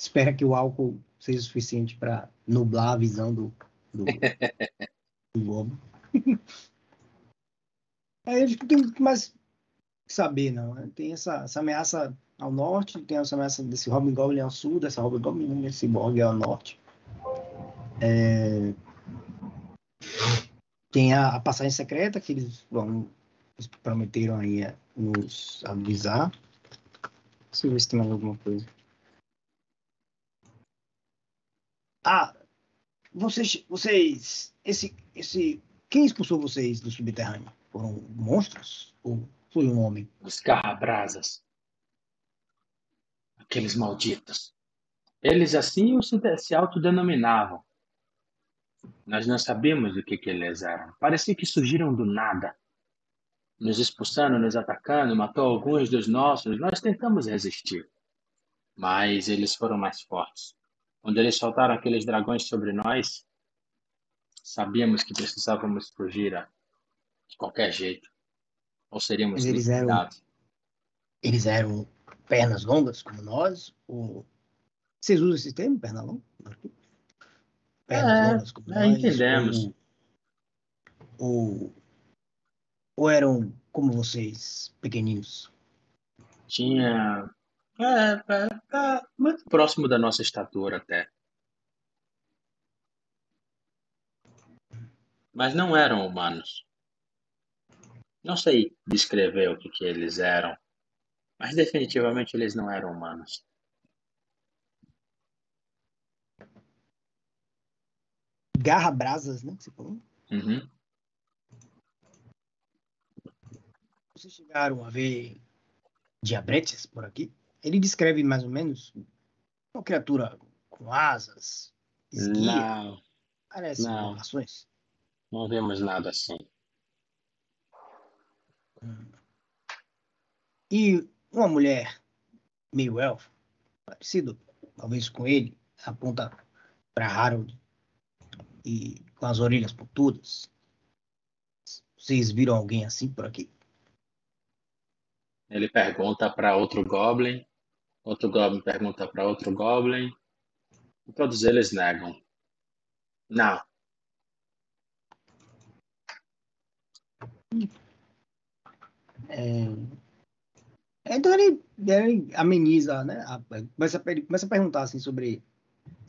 Espera que o álcool seja suficiente para nublar a visão do, do, do Globo. Aí a gente não tem mais saber, não. Né? Tem essa, essa ameaça ao norte, tem essa ameaça desse Robin Goblin ao sul, dessa Robin Goblin, desse Borg ao norte. É... Tem a, a, passagem secreta que eles vão eles prometeram aí é, nos avisar. Deixa eu ver se tem mais alguma coisa. Ah, vocês, vocês, esse, esse, quem expulsou vocês do subterrâneo? Foram monstros ou foi um homem? Os carrabrasas. Aqueles malditos. Eles assim se autodenominavam. Nós não sabíamos o que, que eles eram. Parecia que surgiram do nada. Nos expulsando, nos atacando, matou alguns dos nossos. Nós tentamos resistir. Mas eles foram mais fortes. Quando eles soltaram aqueles dragões sobre nós, sabíamos que precisávamos fugir de qualquer jeito. Ou seríamos eles eram, eles eram pernas longas como nós? Ou... Vocês usam esse termo, perna longa? É, longas como é, nós? Entendemos. Ou, ou, ou eram como vocês, pequeninos? Tinha. É, é, é, muito próximo da nossa estatura até. Mas não eram humanos. Não sei descrever o que, que eles eram, mas definitivamente eles não eram humanos. Garra brasas, né? Que você falou? Uhum. Vocês chegaram a ver diabretes por aqui? Ele descreve mais ou menos uma criatura com asas, esguia. Não. Parece não. ações. Não vemos nada assim. E uma mulher meio elfo, parecido talvez com ele, aponta para Harold e com as orelhas pontudas. Vocês viram alguém assim por aqui? Ele pergunta para outro Goblin, outro Goblin pergunta para outro Goblin, e todos eles negam. Não. É... Então ele, ele ameniza, né? Começa a, começa a perguntar assim sobre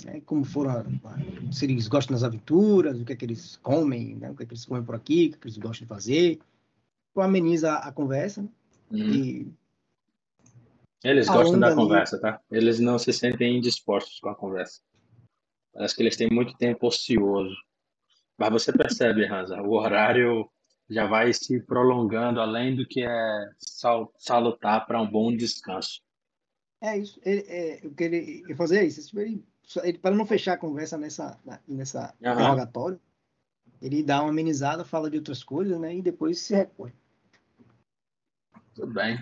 né, como foram, se eles gostam das aventuras, o que é que eles comem, né, o que é que eles comem por aqui, o que, é que eles gostam de fazer. Então, ameniza a conversa. Né, uhum. E eles gostam da conversa, tá? Eles não se sentem indispostos com a conversa. Parece que eles têm muito tempo ocioso. Mas você percebe, Hansa, o horário já vai se prolongando além do que é salutar para um bom descanso. É isso. Ele, é, o que ele, fazer é isso. Ele, para não fechar a conversa nessa, nessa uhum. interrogatório, ele dá uma amenizada, fala de outras coisas, né? E depois se recolhe. Tudo bem.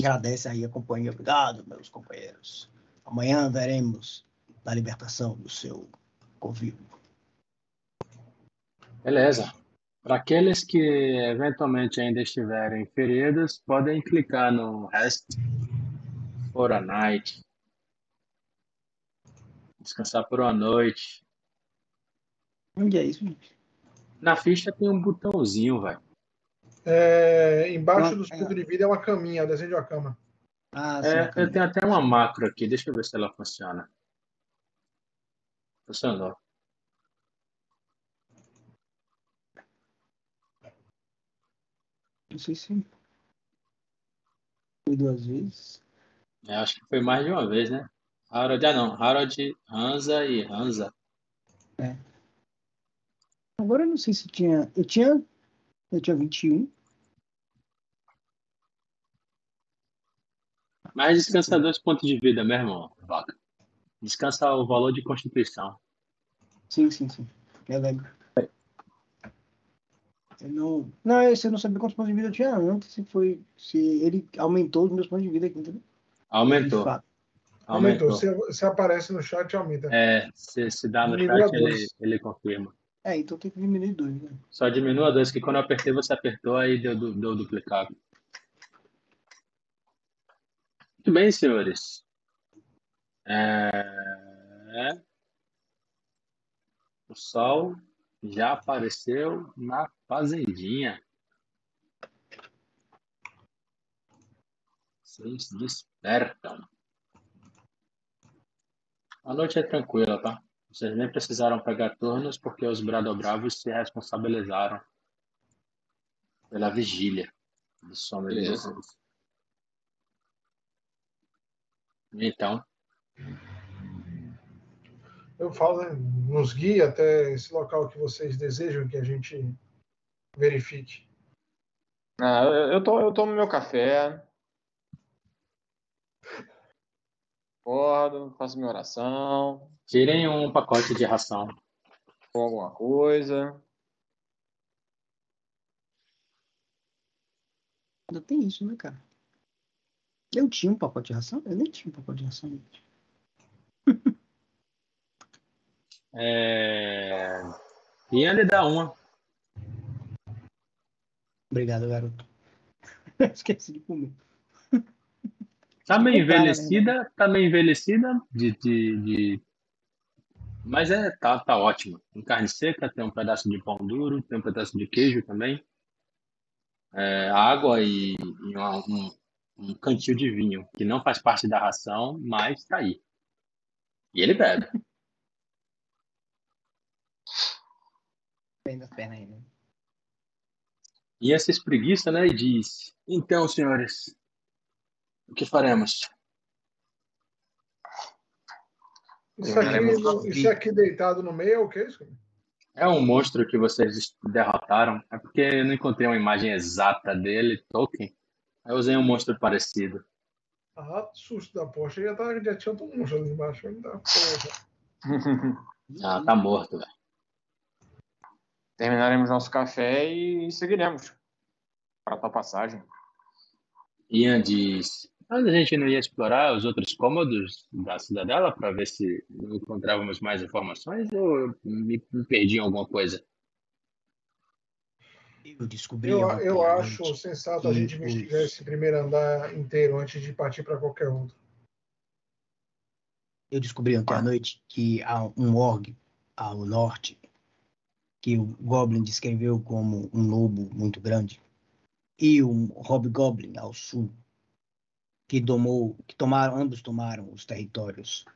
Agradece aí a companhia. Obrigado, meus companheiros. Amanhã veremos a libertação do seu convívio. Beleza. Para aqueles que eventualmente ainda estiverem feridos, podem clicar no Rest for a Night. Descansar por uma noite. Onde é isso, gente? Na ficha tem um botãozinho, velho. É, embaixo do escudo de vida é uma caminha, desenho de uma cama. Ah, sim, é, eu tenho até uma macro aqui, deixa eu ver se ela funciona. Funcionou. Não sei se foi duas vezes. É, acho que foi mais de uma vez, né? Harold, ah não, Harold, Hansa e Hansa. É. Agora eu não sei se tinha. Eu tinha. Eu tinha 21. Mas descansa dois pontos de vida mesmo, Vaca. Descansa o valor de constituição. Sim, sim, sim. Eu lembro. Eu não, não, eu não sabia quantos pontos de vida eu tinha antes, se foi, se ele aumentou os meus pontos de vida aqui, entendeu? Aumentou. Aumentou. Se, se, aparece no chat, aumenta. É, se, se dá no Diminua chat, ele, ele confirma. É, então tem que diminuir dois, né? Só diminua dois, que quando eu apertei, você apertou, aí deu, deu duplicado. Muito bem, senhores. É... O sol já apareceu na fazendinha. Vocês despertam. A noite é tranquila, tá? Vocês nem precisaram pegar turnos porque os Bradobravos se responsabilizaram pela vigília do sono de vocês. Então. Eu falo, né, nos guia até esse local que vocês desejam que a gente verifique. Ah, eu, tô, eu tomo meu café. Acordo, faço minha oração. Tirem um pacote de ração. Com alguma coisa. Ainda tem isso, né, cara? Eu tinha um pacote de ração? Eu nem tinha um pacote de ração. é... Ia lhe dar uma. Obrigado, garoto. Esqueci de comer. Tá meio né? envelhecida, tá meio envelhecida de, de, de, Mas é, tá, tá ótima. Tem carne seca, tem um pedaço de pão duro, tem um pedaço de queijo também. É, água e, e um, um cantil de vinho, que não faz parte da ração, mas tá aí. E ele bebe. Bem das pernas ainda. E essa espreguiça, né, e diz: Então, senhores, o que faremos? Isso aqui, isso aqui deitado no meio é o que isso? É um monstro que vocês derrotaram. É porque eu não encontrei uma imagem exata dele, Tolkien. Eu usei um monstro parecido. Ah, susto da poxa. Já, tá, já tinha outro monstro ali embaixo. ah, tá morto, velho. Terminaremos nosso café e seguiremos para a tua passagem. Ian diz: Mas a gente não ia explorar os outros cômodos da cidadela para ver se encontrávamos mais informações ou me, me perdi em alguma coisa? Eu descobri. Eu, eu acho sensato a gente investigar esse primeiro andar inteiro antes de partir para qualquer outro. Eu descobri ontem à noite que há um org ao norte que o Goblin descreveu como um lobo muito grande e um Hobgoblin ao sul que tomou, que tomaram, ambos tomaram os territórios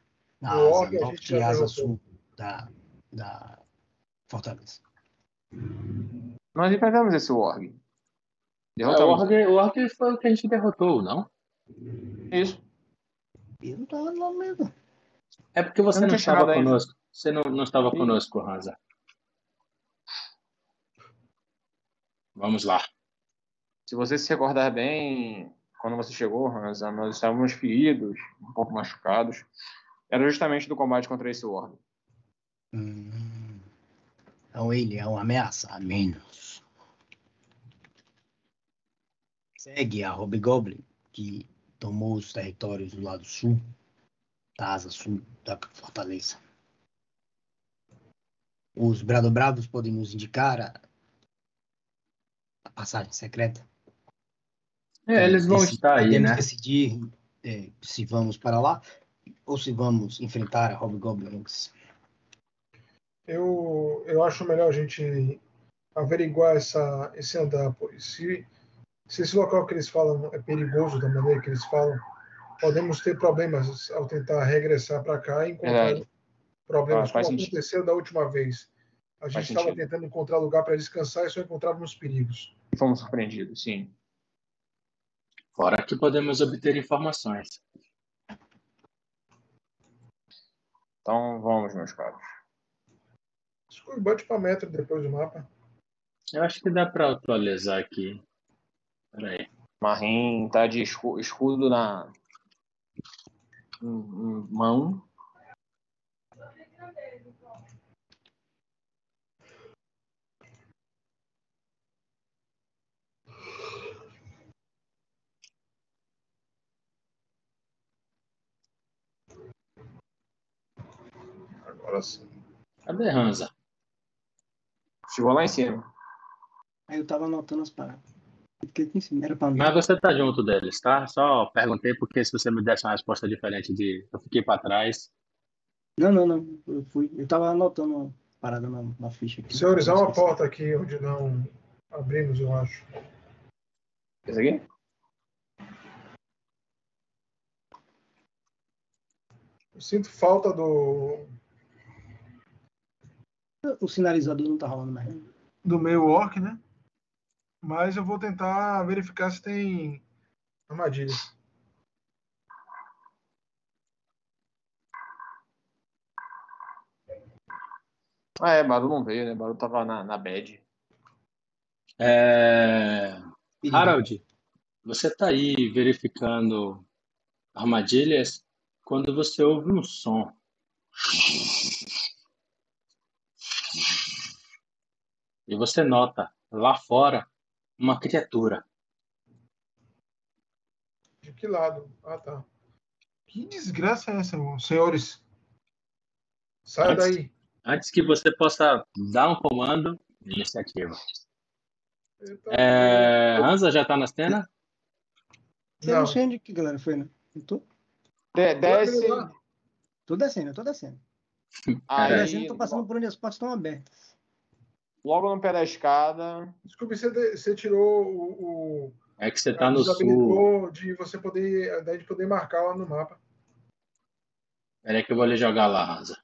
na asa norte e asa sul da, da fortaleza. Nós enfrentamos esse Org. Derrotamos. É, o, Org, o Org foi o que a gente derrotou, não? Isso. Eu não tava lá mesmo. É porque você não, não estava conosco. Ainda. Você não, não estava Sim. conosco, Hansa. Vamos lá. Se você se recordar bem, quando você chegou, Hansa, nós estávamos feridos, um pouco machucados. Era justamente do combate contra esse Org. Hum. Então ele é uma ameaça a menos. Segue a Hobgoblin, que tomou os territórios do lado sul, da asa sul da fortaleza. Os Bradobravos podem nos indicar a, a passagem secreta. É, eles vão estar aí, né? decidir é, se vamos para lá ou se vamos enfrentar a Hobgoblins eu, eu acho melhor a gente averiguar essa, esse andar, pois se, se esse local que eles falam é perigoso da maneira que eles falam, podemos ter problemas ao tentar regressar para cá e encontrar é. problemas, ah, como sentido. aconteceu da última vez. A gente estava tentando encontrar lugar para descansar e só encontrávamos perigos. Fomos surpreendidos, sim. Fora que podemos obter informações. Então vamos, meus caros. Bote para metro depois do mapa. Eu acho que dá para atualizar aqui. Peraí. Marim tá de escudo na mão. Agora sim. Cadê Hansa? Chegou lá em cima. Aí eu tava anotando as paradas. Porque aqui em cima era pra mim. Mas você tá junto deles, tá? Só perguntei porque se você me desse uma resposta diferente de eu fiquei pra trás. Não, não, não. Eu fui. Eu tava anotando uma parada na, na ficha aqui. Senhores, há uma porta aqui onde não abrimos, eu acho. Esse aqui? Eu sinto falta do, O sinalizador não tá rolando mais. né? do meio orc, né? Mas eu vou tentar verificar se tem armadilhas. Ah, é, Baru não veio, né? Baru tava na, na bad. É... Harold, você tá aí verificando armadilhas quando você ouve um som. E você nota lá fora uma criatura. De que lado? Ah, tá. Que desgraça é essa, irmão? senhores? Sai Antes- daí. Antes que você possa dar um comando, iniciativa. Eita, É... Hansa já tá na cena? Eu Não. não sei onde que galera foi, né? Eu tô, De- desce. tô descendo, eu tô descendo. Tô Aí, descendo, tô passando por onde as portas estão abertas. Logo no pé da escada. Desculpe, você, você tirou o. o É que você tá no sul. desabilitou de você poder. A ideia de poder marcar lá no mapa. Peraí que eu vou lhe jogar lá, Hansa.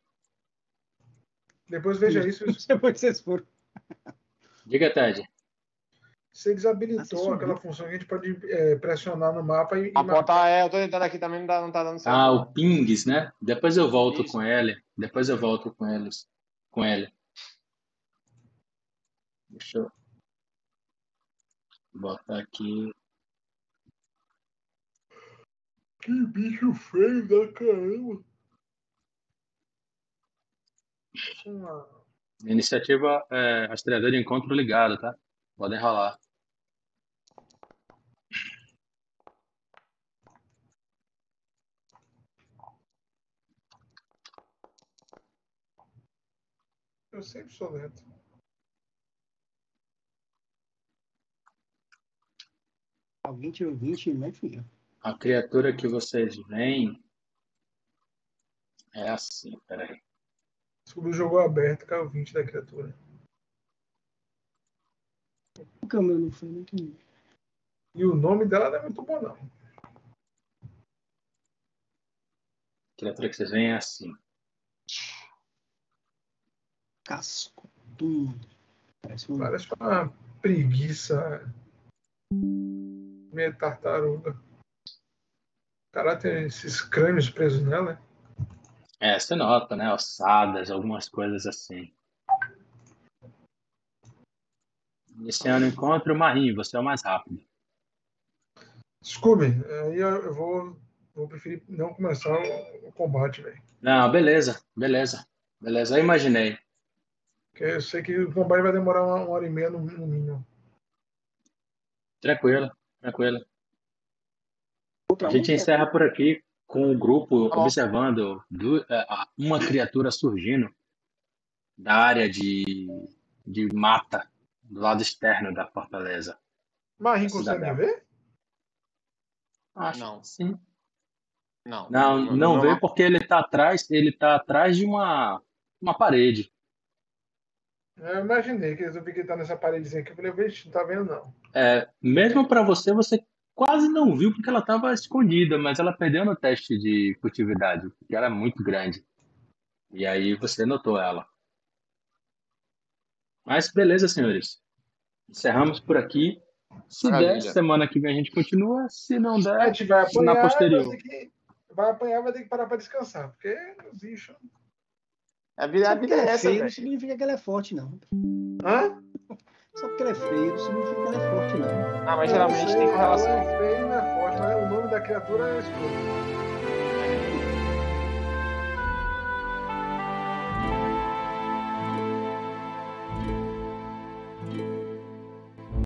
Depois veja isso. Onde vocês foram. Diga, Ted. Você Ah, desabilitou subiu. aquela função que a gente pode é, pressionar no mapa e, A marcar. porta é, eu tô tentando aqui também, não tá, não tá dando certo. Ah, o pings, né? Depois eu volto Isso. com ele. Depois eu volto com eles. Com ele. Deixa eu botar aqui. Que bicho feio da caramba. Iniciativa é, rastreador de encontro ligado, tá? Podem rolar. Eu sempre sou lento. Alguém tirou 20, não é filho. A criatura que vocês veem é assim, peraí. Descobri o jogo aberto, caiu 20 da criatura. O câmera não foi? Que- E o nome dela não é muito bom, não. A criatura que vocês veem é assim. Casco. Parece um. Parece uma preguiça. Meia tartaruga. O cara tem esses crânios presos nela. né? É, você nota, né? Ossadas, algumas coisas assim. Iniciando o encontro, Marinho, você é o mais rápido. Desculpe, aí eu vou, vou preferir não começar o, o combate, velho. Não, beleza, beleza. Beleza, eu imaginei. Porque eu sei que o combate vai demorar uma, hora e meia no, no mínimo. Tranquilo, tranquilo. A gente encerra por aqui com o grupo observando a- uma criatura surgindo da área de, de mata do lado externo da fortaleza. Marim Cidadela. consegue ver? Acho Não. que Sim. Não, Não, não vê porque ele tá atrás, ele tá atrás de uma, uma parede. Eu imaginei que eu vi que ele tá nessa paredezinha aqui. Eu falei, vixe, não tá vendo não. É, mesmo para você, você quase não viu porque ela estava escondida, mas ela perdeu no teste de furtividade, porque ela é muito grande. E aí você notou ela. Mas beleza, senhores. Encerramos por aqui. Se der, semana que vem a gente continua. Se não A der, gente vai apanhar, na posterior. vai, ter que, vai apanhar, vai ter que parar pra descansar. Porque o bicho. A vida, a vida é ela é essa, feia não significa que ela é forte, não. Hã? Só porque ela é feia não significa que ela é forte, não. Ah, mas geralmente tem ela correlação. é feia e não é forte, mas o nome da criatura é escroto.